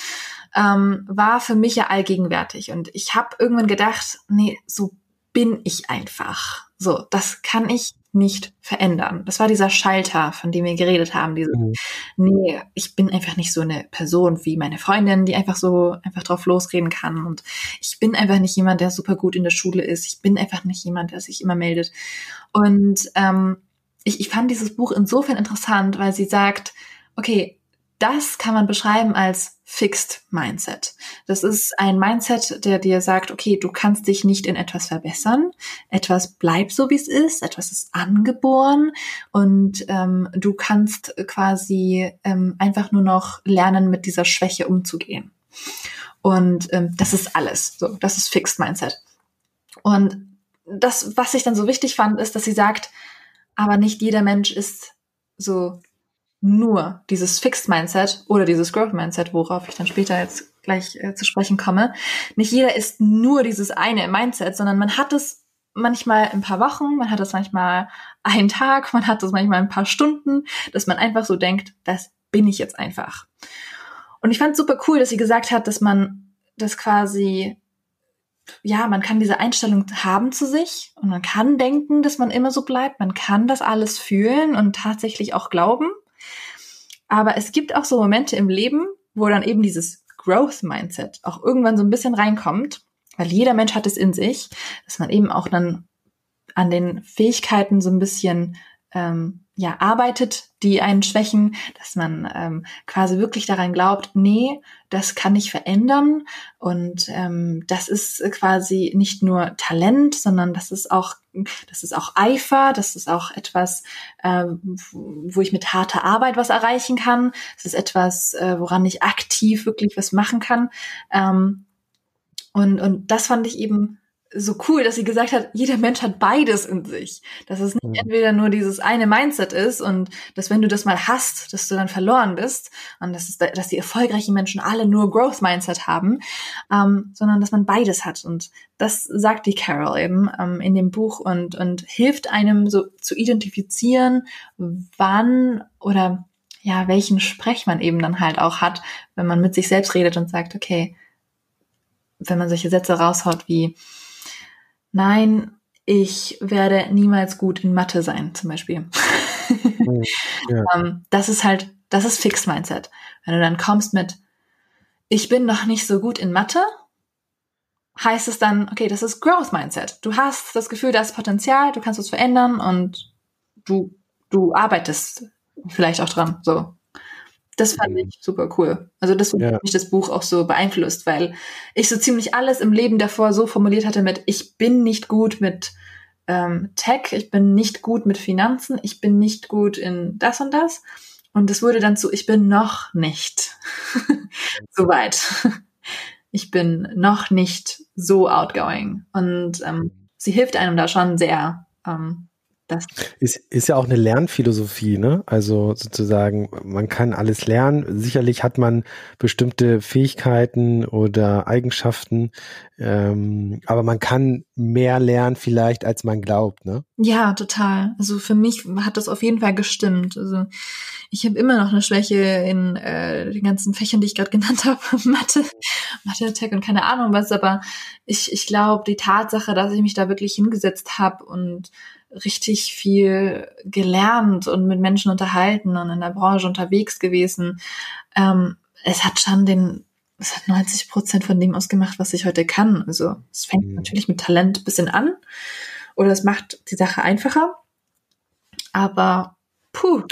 ähm, war für mich ja allgegenwärtig. Und ich habe irgendwann gedacht, nee, so bin ich einfach. So, das kann ich nicht verändern. Das war dieser Schalter, von dem wir geredet haben. Diese, mhm. nee, ich bin einfach nicht so eine Person wie meine Freundin, die einfach so einfach drauf losreden kann. Und ich bin einfach nicht jemand, der super gut in der Schule ist. Ich bin einfach nicht jemand, der sich immer meldet. Und ähm, ich, ich fand dieses Buch insofern interessant, weil sie sagt, okay, das kann man beschreiben als Fixed Mindset. Das ist ein Mindset, der dir sagt, okay, du kannst dich nicht in etwas verbessern, etwas bleibt so, wie es ist, etwas ist angeboren und ähm, du kannst quasi ähm, einfach nur noch lernen, mit dieser Schwäche umzugehen. Und ähm, das ist alles. So, das ist Fixed Mindset. Und das, was ich dann so wichtig fand, ist, dass sie sagt, aber nicht jeder Mensch ist so nur dieses Fixed Mindset oder dieses Growth Mindset, worauf ich dann später jetzt gleich äh, zu sprechen komme. Nicht jeder ist nur dieses eine Mindset, sondern man hat es manchmal ein paar Wochen, man hat es manchmal einen Tag, man hat es manchmal ein paar Stunden, dass man einfach so denkt, das bin ich jetzt einfach. Und ich fand super cool, dass sie gesagt hat, dass man das quasi ja, man kann diese Einstellung haben zu sich und man kann denken, dass man immer so bleibt. Man kann das alles fühlen und tatsächlich auch glauben. Aber es gibt auch so Momente im Leben, wo dann eben dieses Growth Mindset auch irgendwann so ein bisschen reinkommt, weil jeder Mensch hat es in sich, dass man eben auch dann an den Fähigkeiten so ein bisschen ähm, ja arbeitet, die einen schwächen, dass man ähm, quasi wirklich daran glaubt, nee, das kann ich verändern und ähm, das ist quasi nicht nur Talent, sondern das ist auch das ist auch Eifer, das ist auch etwas, äh, wo ich mit harter Arbeit was erreichen kann. Das ist etwas, äh, woran ich aktiv wirklich was machen kann. Ähm, und und das fand ich eben so cool, dass sie gesagt hat, jeder Mensch hat beides in sich. Dass es nicht mhm. entweder nur dieses eine Mindset ist und dass wenn du das mal hast, dass du dann verloren bist und dass, es, dass die erfolgreichen Menschen alle nur Growth Mindset haben, ähm, sondern dass man beides hat. Und das sagt die Carol eben ähm, in dem Buch und, und hilft einem so zu identifizieren, wann oder ja, welchen Sprech man eben dann halt auch hat, wenn man mit sich selbst redet und sagt, okay, wenn man solche Sätze raushaut wie, nein, ich werde niemals gut in Mathe sein, zum Beispiel. Mhm, ja. um, das ist halt, das ist Fixed Mindset. Wenn du dann kommst mit, ich bin noch nicht so gut in Mathe, heißt es dann, okay, das ist Growth Mindset. Du hast das Gefühl, da ist Potenzial, du kannst es verändern und du, du arbeitest vielleicht auch dran, so. Das fand mhm. ich super cool. Also das hat ja. mich das Buch auch so beeinflusst, weil ich so ziemlich alles im Leben davor so formuliert hatte mit, ich bin nicht gut mit ähm, Tech, ich bin nicht gut mit Finanzen, ich bin nicht gut in das und das. Und es wurde dann zu, ich bin noch nicht so weit. Ich bin noch nicht so outgoing. Und ähm, sie hilft einem da schon sehr, ähm, das ist, ist ja auch eine Lernphilosophie, ne? Also sozusagen, man kann alles lernen. Sicherlich hat man bestimmte Fähigkeiten oder Eigenschaften, ähm, aber man kann mehr lernen vielleicht, als man glaubt, ne? Ja, total. Also für mich hat das auf jeden Fall gestimmt. Also ich habe immer noch eine Schwäche in äh, den ganzen Fächern, die ich gerade genannt habe, Mathe, Mathe, Tech und keine Ahnung was, aber ich, ich glaube, die Tatsache, dass ich mich da wirklich hingesetzt habe und richtig viel gelernt und mit Menschen unterhalten und in der Branche unterwegs gewesen. Ähm, es hat schon den, es hat 90 Prozent von dem ausgemacht, was ich heute kann. Also es fängt mhm. natürlich mit Talent bisschen an oder es macht die Sache einfacher. Aber puh,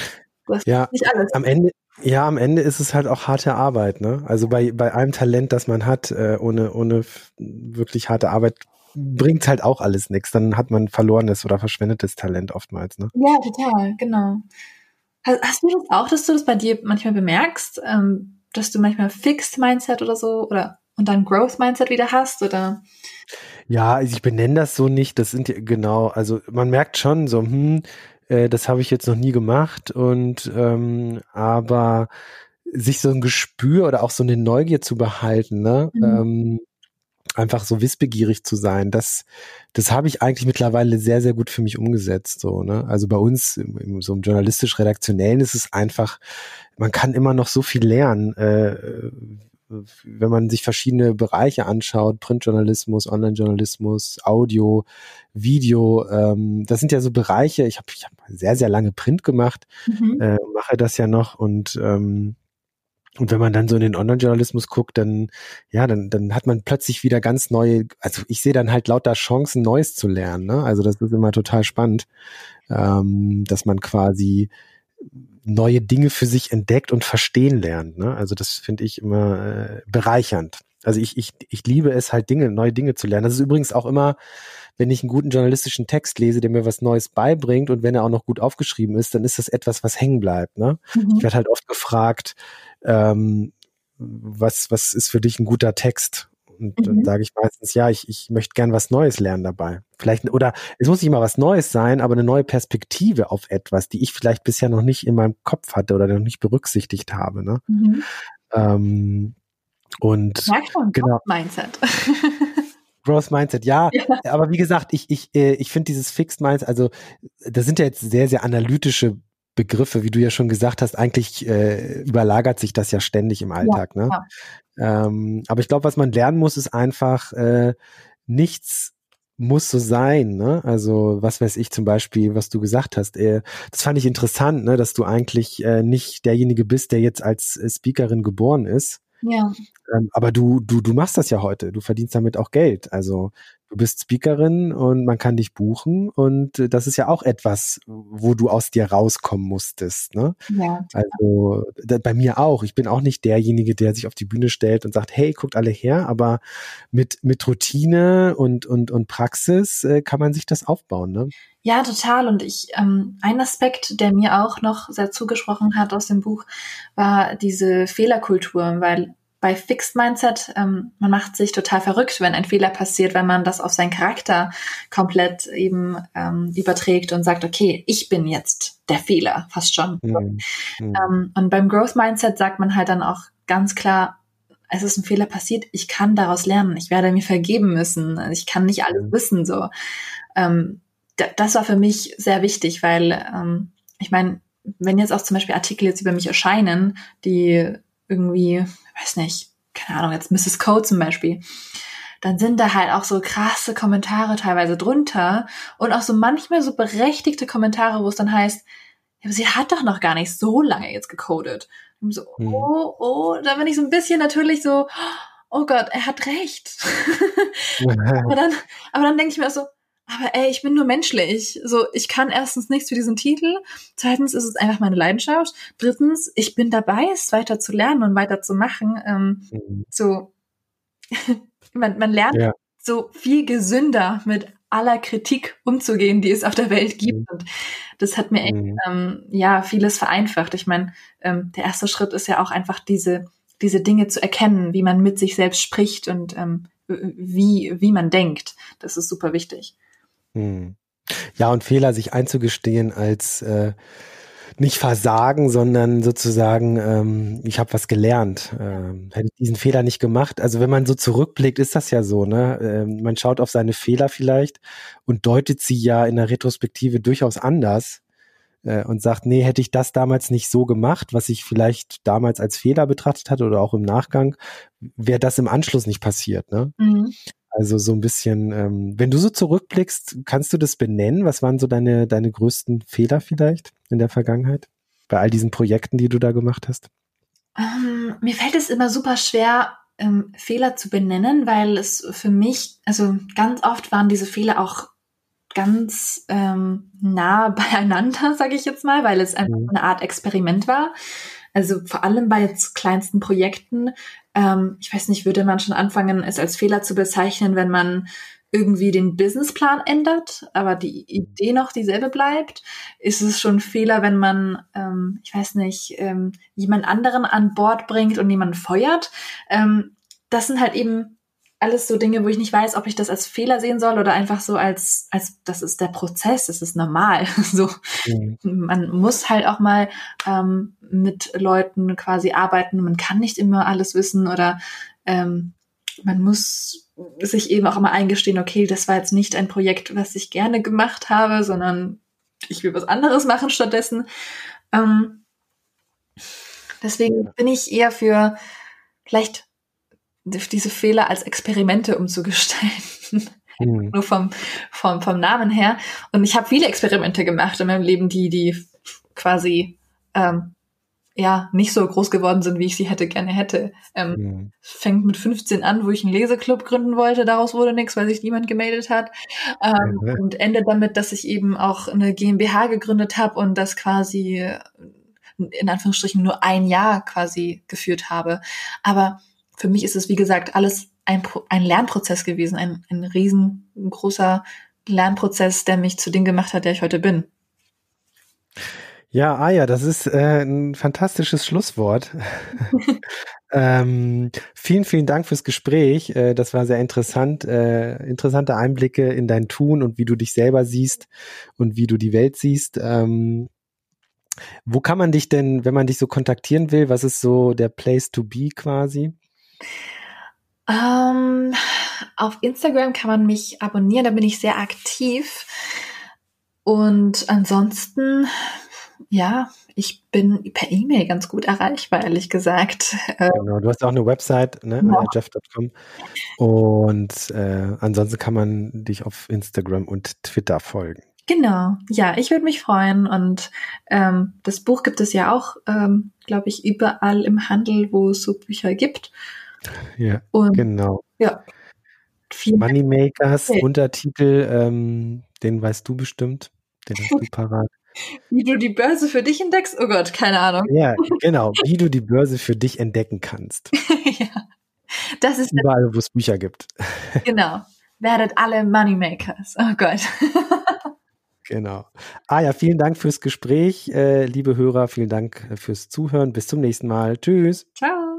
das ja, ist nicht alles. Am Ende, Ja, am Ende ist es halt auch harte Arbeit, ne? Also bei, bei allem Talent, das man hat, äh, ohne, ohne wirklich harte Arbeit bringt halt auch alles nichts. Dann hat man verlorenes oder verschwendetes Talent oftmals, ne? Ja, total, genau. Hast, du das auch, dass du das bei dir manchmal bemerkst, ähm, dass du manchmal Fixed Mindset oder so oder und dann Growth Mindset wieder hast oder? Ja, also ich benenne das so nicht. Das sind ja genau, also man merkt schon so, hm, äh, das habe ich jetzt noch nie gemacht und ähm, aber sich so ein Gespür oder auch so eine Neugier zu behalten, ne? Mhm. Ähm, einfach so wissbegierig zu sein, das, das habe ich eigentlich mittlerweile sehr, sehr gut für mich umgesetzt. So, ne? Also bei uns, im, im, so im journalistisch-redaktionellen ist es einfach, man kann immer noch so viel lernen, äh, wenn man sich verschiedene Bereiche anschaut, Printjournalismus, Onlinejournalismus, Audio, Video, ähm, das sind ja so Bereiche, ich habe ich hab sehr, sehr lange Print gemacht, mhm. äh, mache das ja noch und ähm, und wenn man dann so in den Online-Journalismus guckt, dann, ja, dann, dann hat man plötzlich wieder ganz neue, also ich sehe dann halt lauter Chancen, Neues zu lernen. Ne? Also das ist immer total spannend, ähm, dass man quasi neue Dinge für sich entdeckt und verstehen lernt. Ne? Also das finde ich immer äh, bereichernd. Also ich, ich, ich liebe es halt Dinge, neue Dinge zu lernen. Das ist übrigens auch immer, wenn ich einen guten journalistischen Text lese, der mir was Neues beibringt und wenn er auch noch gut aufgeschrieben ist, dann ist das etwas, was hängen bleibt. Ne? Mhm. Ich werde halt oft gefragt, ähm, was, was ist für dich ein guter Text? Und mhm. dann sage ich meistens, ja, ich, ich möchte gern was Neues lernen dabei. Vielleicht, oder es muss nicht mal was Neues sein, aber eine neue Perspektive auf etwas, die ich vielleicht bisher noch nicht in meinem Kopf hatte oder noch nicht berücksichtigt habe. Ne? Mhm. Ähm, und schon, genau. Mindset. Growth Mindset, ja, ja. Aber wie gesagt, ich, ich, äh, ich finde dieses Fixed Mindset, also das sind ja jetzt sehr, sehr analytische Begriffe, wie du ja schon gesagt hast, eigentlich äh, überlagert sich das ja ständig im Alltag. Ja, ne? Ja. Ähm, aber ich glaube, was man lernen muss, ist einfach, äh, nichts muss so sein. Ne? Also was weiß ich zum Beispiel, was du gesagt hast. Äh, das fand ich interessant, ne? dass du eigentlich äh, nicht derjenige bist, der jetzt als äh, Speakerin geboren ist. Ja. Ähm, aber du, du, du machst das ja heute. Du verdienst damit auch Geld. Also du bist Speakerin und man kann dich buchen und äh, das ist ja auch etwas, wo du aus dir rauskommen musstest. Ne? Ja. Also da, bei mir auch. Ich bin auch nicht derjenige, der sich auf die Bühne stellt und sagt, hey, guckt alle her, aber mit, mit Routine und, und, und Praxis äh, kann man sich das aufbauen. Ne? Ja, total. Und ich, ähm, ein Aspekt, der mir auch noch sehr zugesprochen hat aus dem Buch, war diese Fehlerkultur, weil bei Fixed Mindset, ähm, man macht sich total verrückt, wenn ein Fehler passiert, wenn man das auf seinen Charakter komplett eben ähm, überträgt und sagt, okay, ich bin jetzt der Fehler, fast schon. Mhm. Mhm. Ähm, und beim Growth Mindset sagt man halt dann auch ganz klar, es ist ein Fehler passiert, ich kann daraus lernen, ich werde mir vergeben müssen, ich kann nicht alles mhm. wissen, so. Ähm, das war für mich sehr wichtig, weil ähm, ich meine, wenn jetzt auch zum Beispiel Artikel jetzt über mich erscheinen, die irgendwie weiß nicht, keine Ahnung, jetzt Mrs. Code zum Beispiel, dann sind da halt auch so krasse Kommentare teilweise drunter und auch so manchmal so berechtigte Kommentare, wo es dann heißt, ja, sie hat doch noch gar nicht so lange jetzt gecodet. Und so, hm. oh, oh, da bin ich so ein bisschen natürlich so, oh Gott, er hat recht. aber dann, aber dann denke ich mir auch so, aber ey, ich bin nur menschlich. So, ich kann erstens nichts für diesen Titel. Zweitens ist es einfach meine Leidenschaft. Drittens, ich bin dabei, es weiter zu lernen und weiter zu machen. Ähm, mhm. So, man, man lernt ja. so viel gesünder mit aller Kritik umzugehen, die es auf der Welt gibt. Mhm. Und das hat mir echt, mhm. ähm, ja, vieles vereinfacht. Ich meine, ähm, der erste Schritt ist ja auch einfach diese, diese Dinge zu erkennen, wie man mit sich selbst spricht und ähm, wie, wie man denkt. Das ist super wichtig. Hm. Ja, und Fehler sich einzugestehen als äh, nicht Versagen, sondern sozusagen, ähm, ich habe was gelernt. Ähm, hätte ich diesen Fehler nicht gemacht. Also wenn man so zurückblickt, ist das ja so, ne? Ähm, man schaut auf seine Fehler vielleicht und deutet sie ja in der Retrospektive durchaus anders äh, und sagt, nee, hätte ich das damals nicht so gemacht, was ich vielleicht damals als Fehler betrachtet hatte oder auch im Nachgang, wäre das im Anschluss nicht passiert. Ne? Mhm. Also so ein bisschen, ähm, wenn du so zurückblickst, kannst du das benennen? Was waren so deine, deine größten Fehler vielleicht in der Vergangenheit? Bei all diesen Projekten, die du da gemacht hast? Ähm, mir fällt es immer super schwer, ähm, Fehler zu benennen, weil es für mich, also ganz oft waren diese Fehler auch ganz ähm, nah beieinander, sage ich jetzt mal, weil es einfach mhm. eine Art Experiment war. Also vor allem bei jetzt kleinsten Projekten, ähm, ich weiß nicht, würde man schon anfangen, es als Fehler zu bezeichnen, wenn man irgendwie den Businessplan ändert, aber die Idee noch dieselbe bleibt, ist es schon ein Fehler, wenn man, ähm, ich weiß nicht, ähm, jemand anderen an Bord bringt und jemanden feuert. Ähm, das sind halt eben alles so Dinge, wo ich nicht weiß, ob ich das als Fehler sehen soll oder einfach so als, als das ist der Prozess, das ist normal. so, mhm. man muss halt auch mal ähm, mit Leuten quasi arbeiten. Man kann nicht immer alles wissen oder ähm, man muss sich eben auch immer eingestehen, okay, das war jetzt nicht ein Projekt, was ich gerne gemacht habe, sondern ich will was anderes machen stattdessen. Ähm, deswegen bin ich eher für vielleicht diese Fehler als Experimente umzugestalten. Mhm. Nur vom, vom, vom Namen her. Und ich habe viele Experimente gemacht in meinem Leben, die, die quasi ähm, ja nicht so groß geworden sind, wie ich sie hätte gerne hätte. Ähm, mhm. Fängt mit 15 an, wo ich einen Leseclub gründen wollte, daraus wurde nichts, weil sich niemand gemeldet hat. Ähm, mhm. Und endet damit, dass ich eben auch eine GmbH gegründet habe und das quasi in Anführungsstrichen nur ein Jahr quasi geführt habe. Aber für mich ist es, wie gesagt, alles ein, ein Lernprozess gewesen, ein, ein riesengroßer Lernprozess, der mich zu dem gemacht hat, der ich heute bin. Ja, Aya, das ist äh, ein fantastisches Schlusswort. ähm, vielen, vielen Dank fürs Gespräch. Äh, das war sehr interessant. Äh, interessante Einblicke in dein Tun und wie du dich selber siehst und wie du die Welt siehst. Ähm, wo kann man dich denn, wenn man dich so kontaktieren will, was ist so der Place to be quasi? Ähm, auf Instagram kann man mich abonnieren, da bin ich sehr aktiv. Und ansonsten, ja, ich bin per E-Mail ganz gut erreichbar, ehrlich gesagt. Äh, genau, du hast auch eine Website, ne, ja. jeff.com. Und äh, ansonsten kann man dich auf Instagram und Twitter folgen. Genau, ja, ich würde mich freuen. Und ähm, das Buch gibt es ja auch, ähm, glaube ich, überall im Handel, wo es so Bücher gibt. Ja, und, genau. Ja. Moneymakers, okay. Untertitel, ähm, den weißt du bestimmt. Den hast du parat. Wie du die Börse für dich entdeckst? Oh Gott, keine Ahnung. Ja, genau. Wie du die Börse für dich entdecken kannst. ja. Das ist überall, wo es Bücher gibt. genau. Werdet alle Moneymakers. Oh Gott. genau. Ah ja, vielen Dank fürs Gespräch, äh, liebe Hörer. Vielen Dank fürs Zuhören. Bis zum nächsten Mal. Tschüss. Ciao.